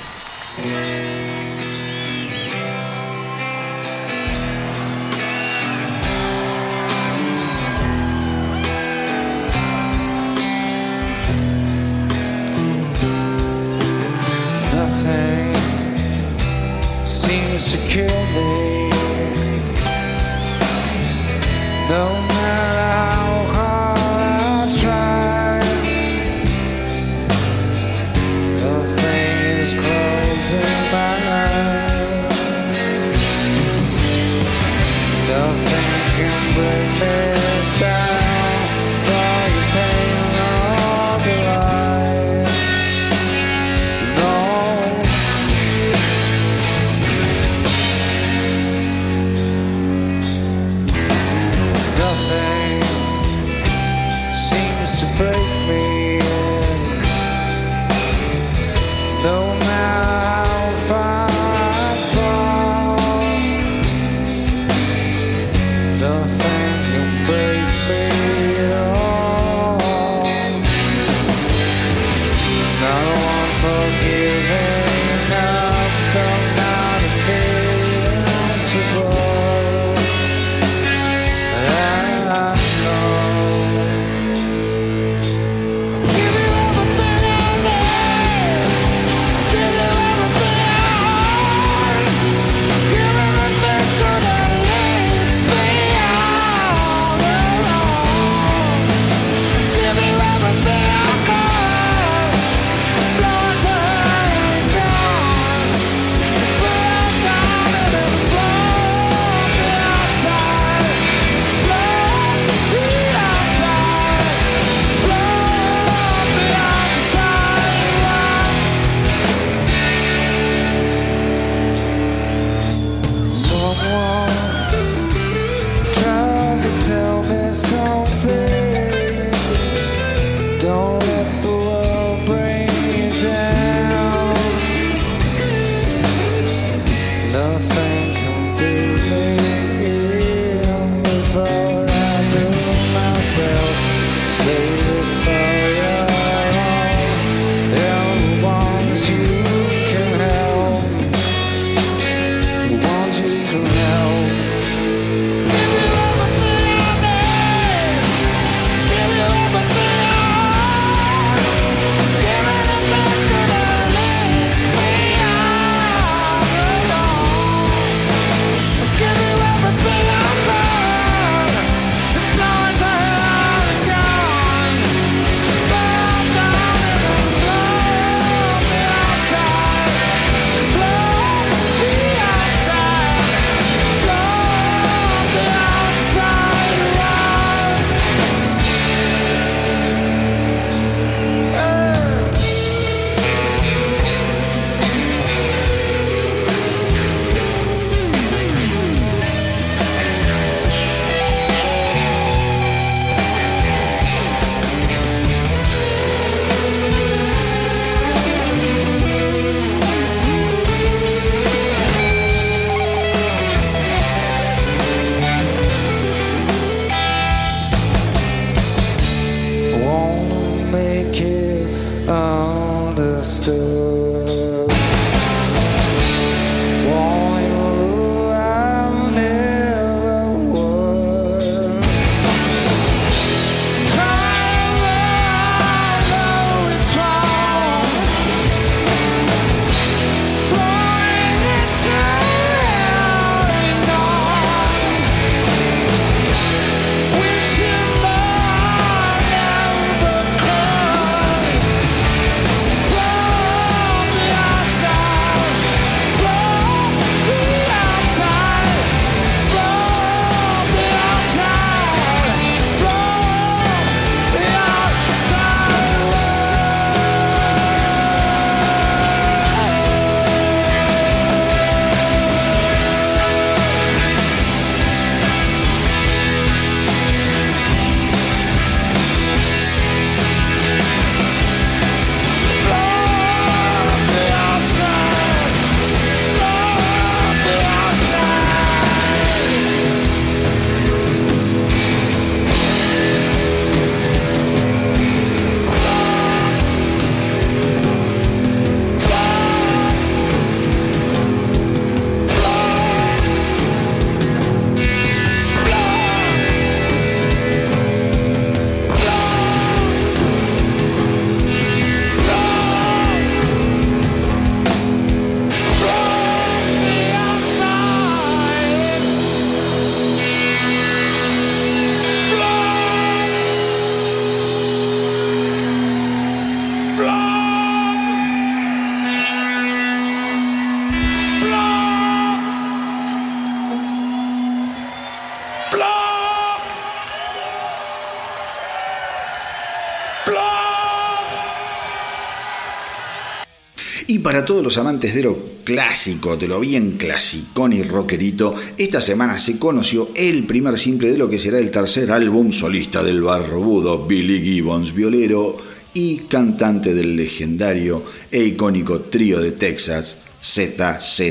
Para todos los amantes de lo clásico, de lo bien clasicón y rockerito, esta semana se conoció el primer simple de lo que será el tercer álbum solista del barbudo Billy Gibbons, violero y cantante del legendario e icónico trío de Texas, ZZ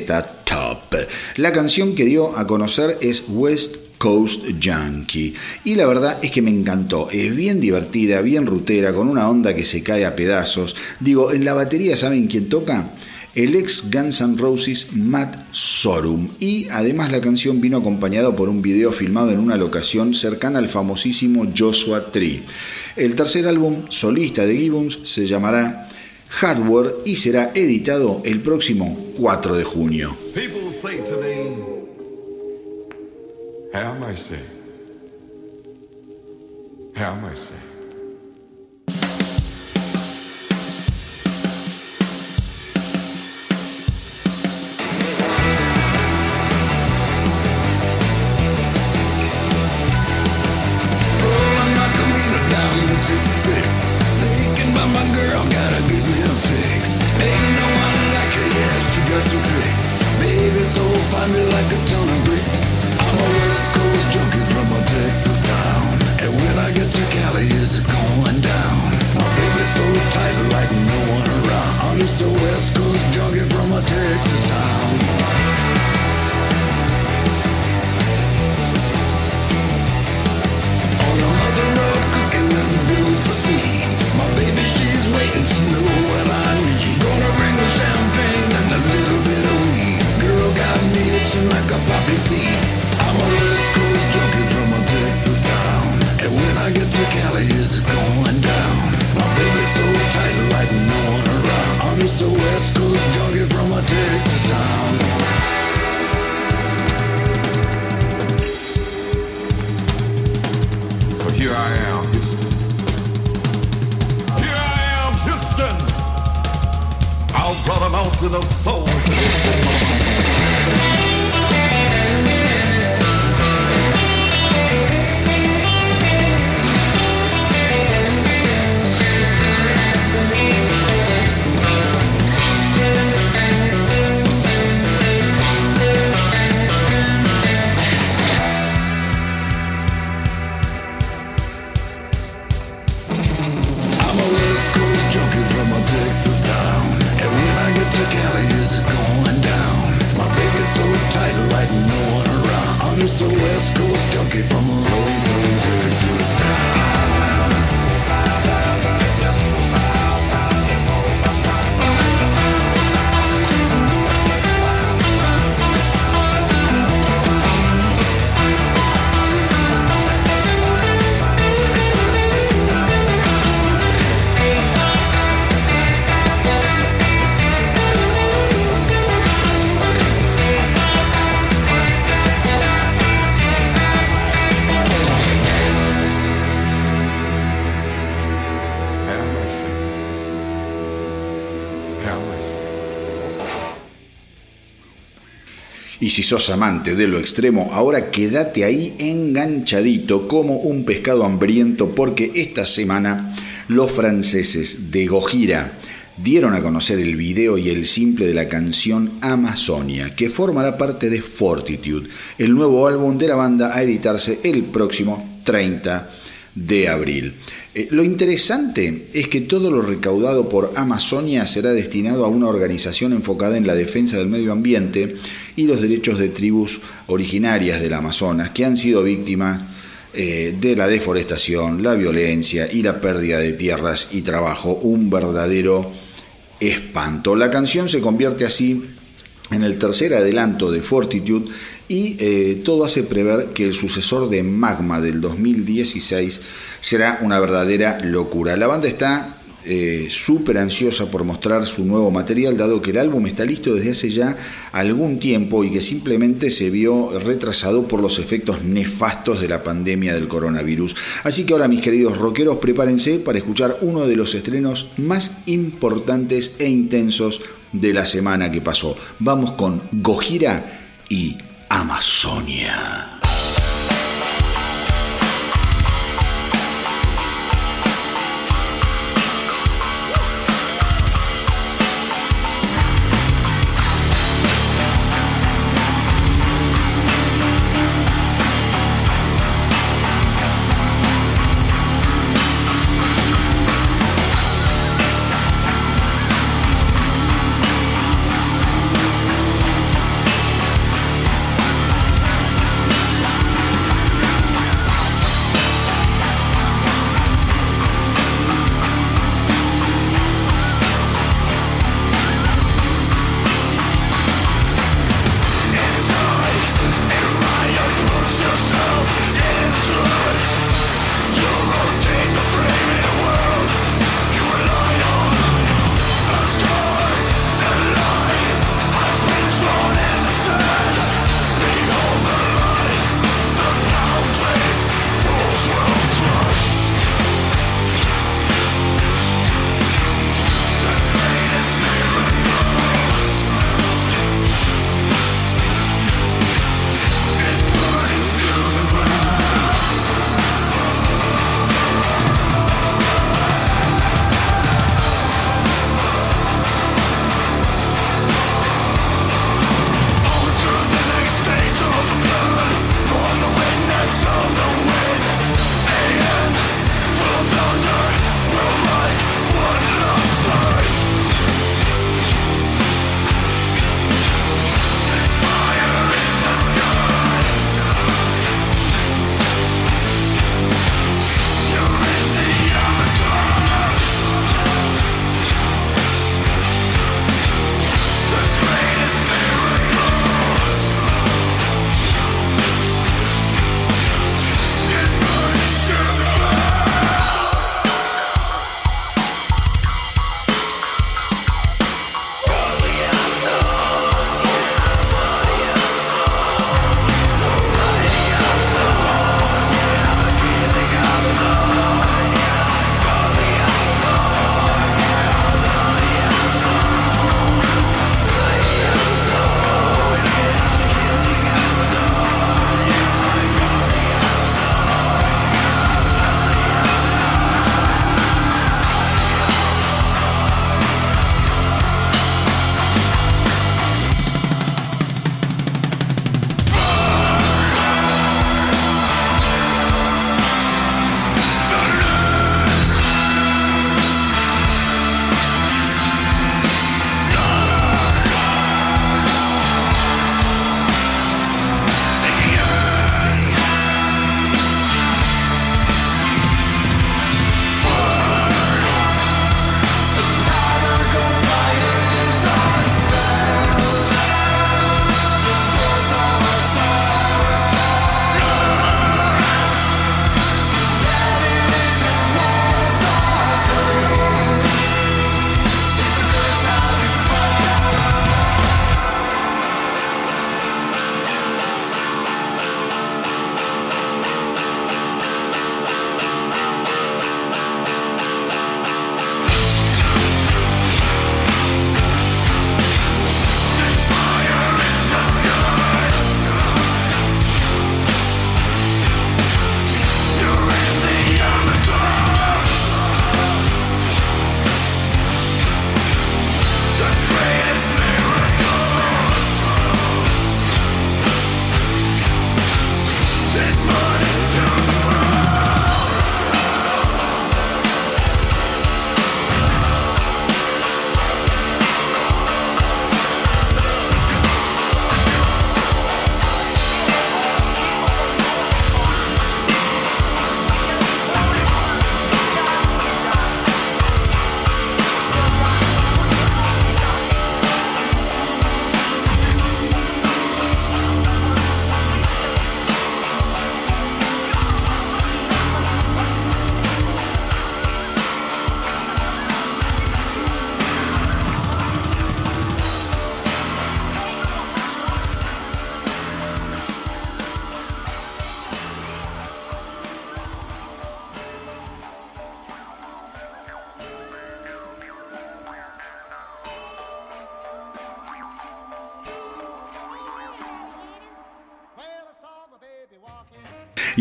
Top. La canción que dio a conocer es West Coast Yankee. Y la verdad es que me encantó. Es bien divertida, bien rutera, con una onda que se cae a pedazos. Digo, en la batería, ¿saben quién toca? El ex Guns N' Roses Matt Sorum. Y además la canción vino acompañado por un video filmado en una locación cercana al famosísimo Joshua Tree. El tercer álbum solista de Gibbons se llamará Hardware y será editado el próximo 4 de junio. Baby, so find me like a ton of bricks. I'm a West Coast junkie from a Texas town. And when I get to Cali, it's going down. My baby's so tight, like no one around. I'm just a West Coast junkie from a Texas town. On a mother road cooking with blue for Steve. My baby, she's waiting to know what I need. Gonna bring her champagne like a poppy seed. Si sos amante de lo extremo, ahora quédate ahí enganchadito como un pescado hambriento porque esta semana los franceses de Gojira dieron a conocer el video y el simple de la canción Amazonia, que formará parte de Fortitude, el nuevo álbum de la banda a editarse el próximo 30 de abril. Eh, lo interesante es que todo lo recaudado por Amazonia será destinado a una organización enfocada en la defensa del medio ambiente y los derechos de tribus originarias del Amazonas que han sido víctimas eh, de la deforestación, la violencia y la pérdida de tierras y trabajo. Un verdadero espanto. La canción se convierte así en el tercer adelanto de Fortitude y eh, todo hace prever que el sucesor de Magma del 2016 será una verdadera locura. La banda está eh, súper ansiosa por mostrar su nuevo material, dado que el álbum está listo desde hace ya algún tiempo y que simplemente se vio retrasado por los efectos nefastos de la pandemia del coronavirus. Así que ahora, mis queridos rockeros, prepárense para escuchar uno de los estrenos más importantes e intensos de la semana que pasó. Vamos con Gojira y Amazonia.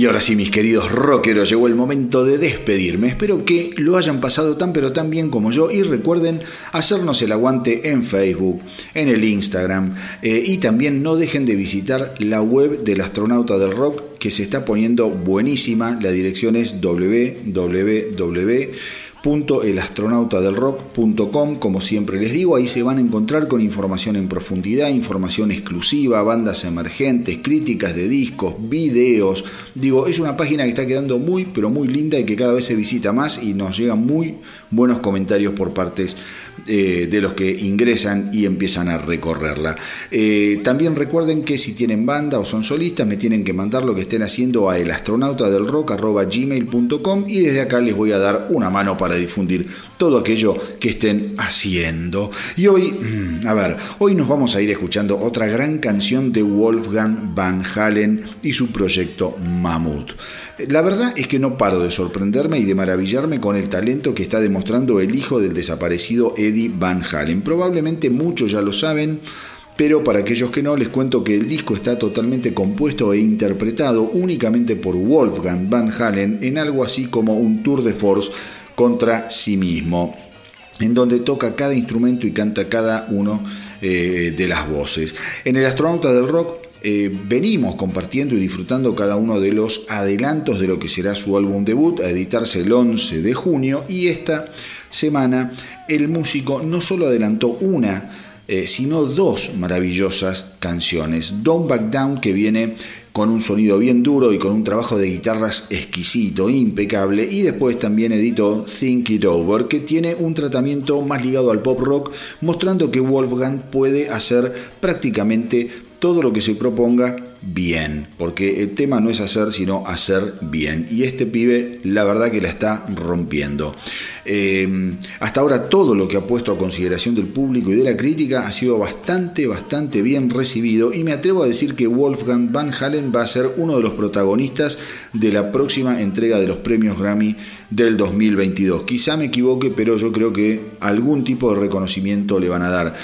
Y ahora sí, mis queridos rockeros, llegó el momento de despedirme. Espero que lo hayan pasado tan pero tan bien como yo y recuerden hacernos el aguante en Facebook, en el Instagram eh, y también no dejen de visitar la web del astronauta del rock que se está poniendo buenísima. La dirección es www elastronautadelrock.com, como siempre les digo, ahí se van a encontrar con información en profundidad, información exclusiva, bandas emergentes, críticas de discos, videos. Digo, es una página que está quedando muy, pero muy linda y que cada vez se visita más y nos llegan muy buenos comentarios por partes eh, de los que ingresan y empiezan a recorrerla. Eh, también recuerden que si tienen banda o son solistas, me tienen que mandar lo que estén haciendo a elastronautadelrock.gmail.com y desde acá les voy a dar una mano para difundir todo aquello que estén haciendo. Y hoy, mm, a ver, hoy nos vamos a ir escuchando otra gran canción de Wolfgang Van Halen y su proyecto Mammoth. La verdad es que no paro de sorprenderme y de maravillarme con el talento que está demostrando el hijo del desaparecido Van Halen. Probablemente muchos ya lo saben, pero para aquellos que no, les cuento que el disco está totalmente compuesto e interpretado únicamente por Wolfgang Van Halen en algo así como un tour de force contra sí mismo, en donde toca cada instrumento y canta cada uno eh, de las voces. En el astronauta del rock eh, venimos compartiendo y disfrutando cada uno de los adelantos de lo que será su álbum debut, a editarse el 11 de junio, y esta semana el músico no solo adelantó una, eh, sino dos maravillosas canciones. Don't Back Down, que viene con un sonido bien duro y con un trabajo de guitarras exquisito, impecable, y después también editó Think It Over, que tiene un tratamiento más ligado al pop rock, mostrando que Wolfgang puede hacer prácticamente todo lo que se proponga bien, porque el tema no es hacer, sino hacer bien. Y este pibe, la verdad que la está rompiendo. Eh, hasta ahora todo lo que ha puesto a consideración del público y de la crítica ha sido bastante, bastante bien recibido y me atrevo a decir que Wolfgang Van Halen va a ser uno de los protagonistas de la próxima entrega de los premios Grammy del 2022. Quizá me equivoque, pero yo creo que algún tipo de reconocimiento le van a dar.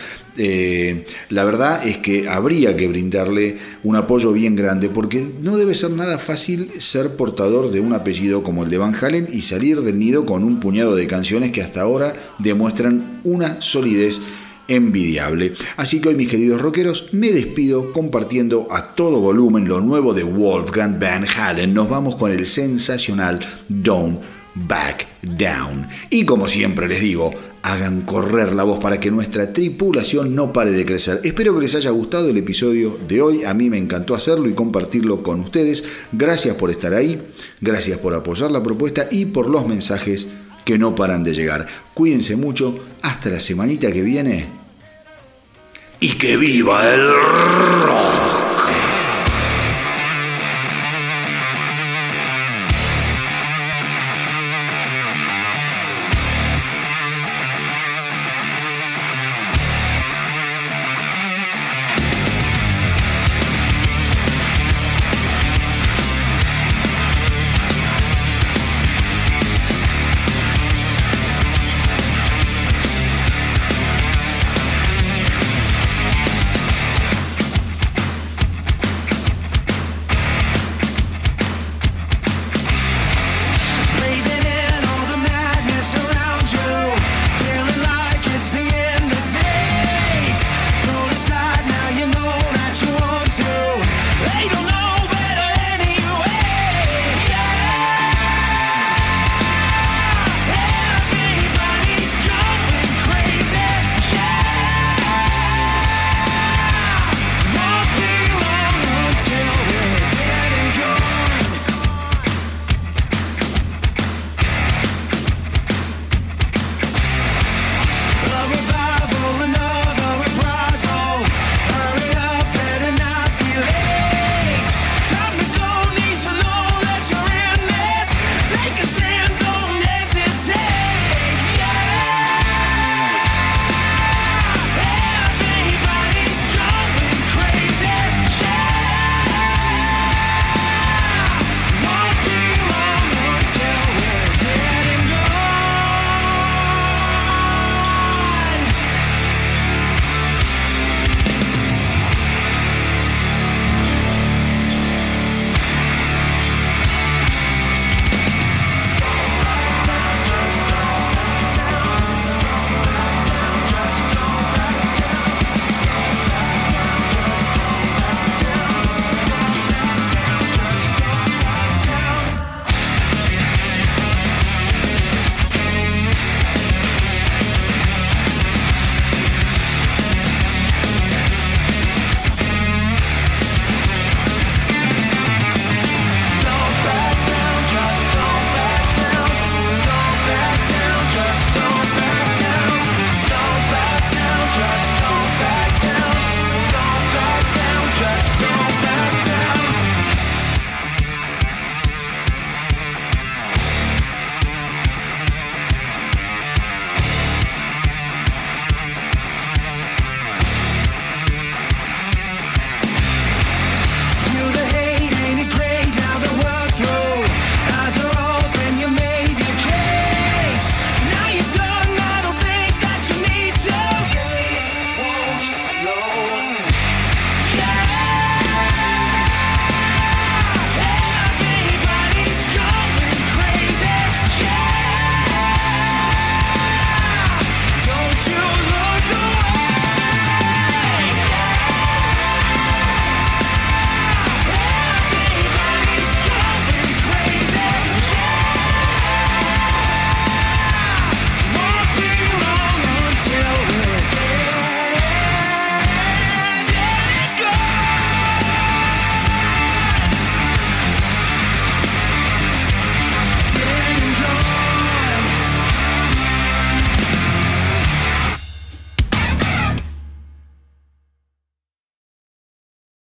Eh, la verdad es que habría que brindarle un apoyo bien grande porque no debe ser nada fácil ser portador de un apellido como el de Van Halen y salir del nido con un puñado de canciones que hasta ahora demuestran una solidez envidiable. Así que hoy mis queridos rockeros me despido compartiendo a todo volumen lo nuevo de Wolfgang Van Halen. Nos vamos con el sensacional Don't Back Down. Y como siempre les digo, hagan correr la voz para que nuestra tripulación no pare de crecer. Espero que les haya gustado el episodio de hoy. A mí me encantó hacerlo y compartirlo con ustedes. Gracias por estar ahí, gracias por apoyar la propuesta y por los mensajes que no paran de llegar. Cuídense mucho. Hasta la semanita que viene. Y que viva el rock.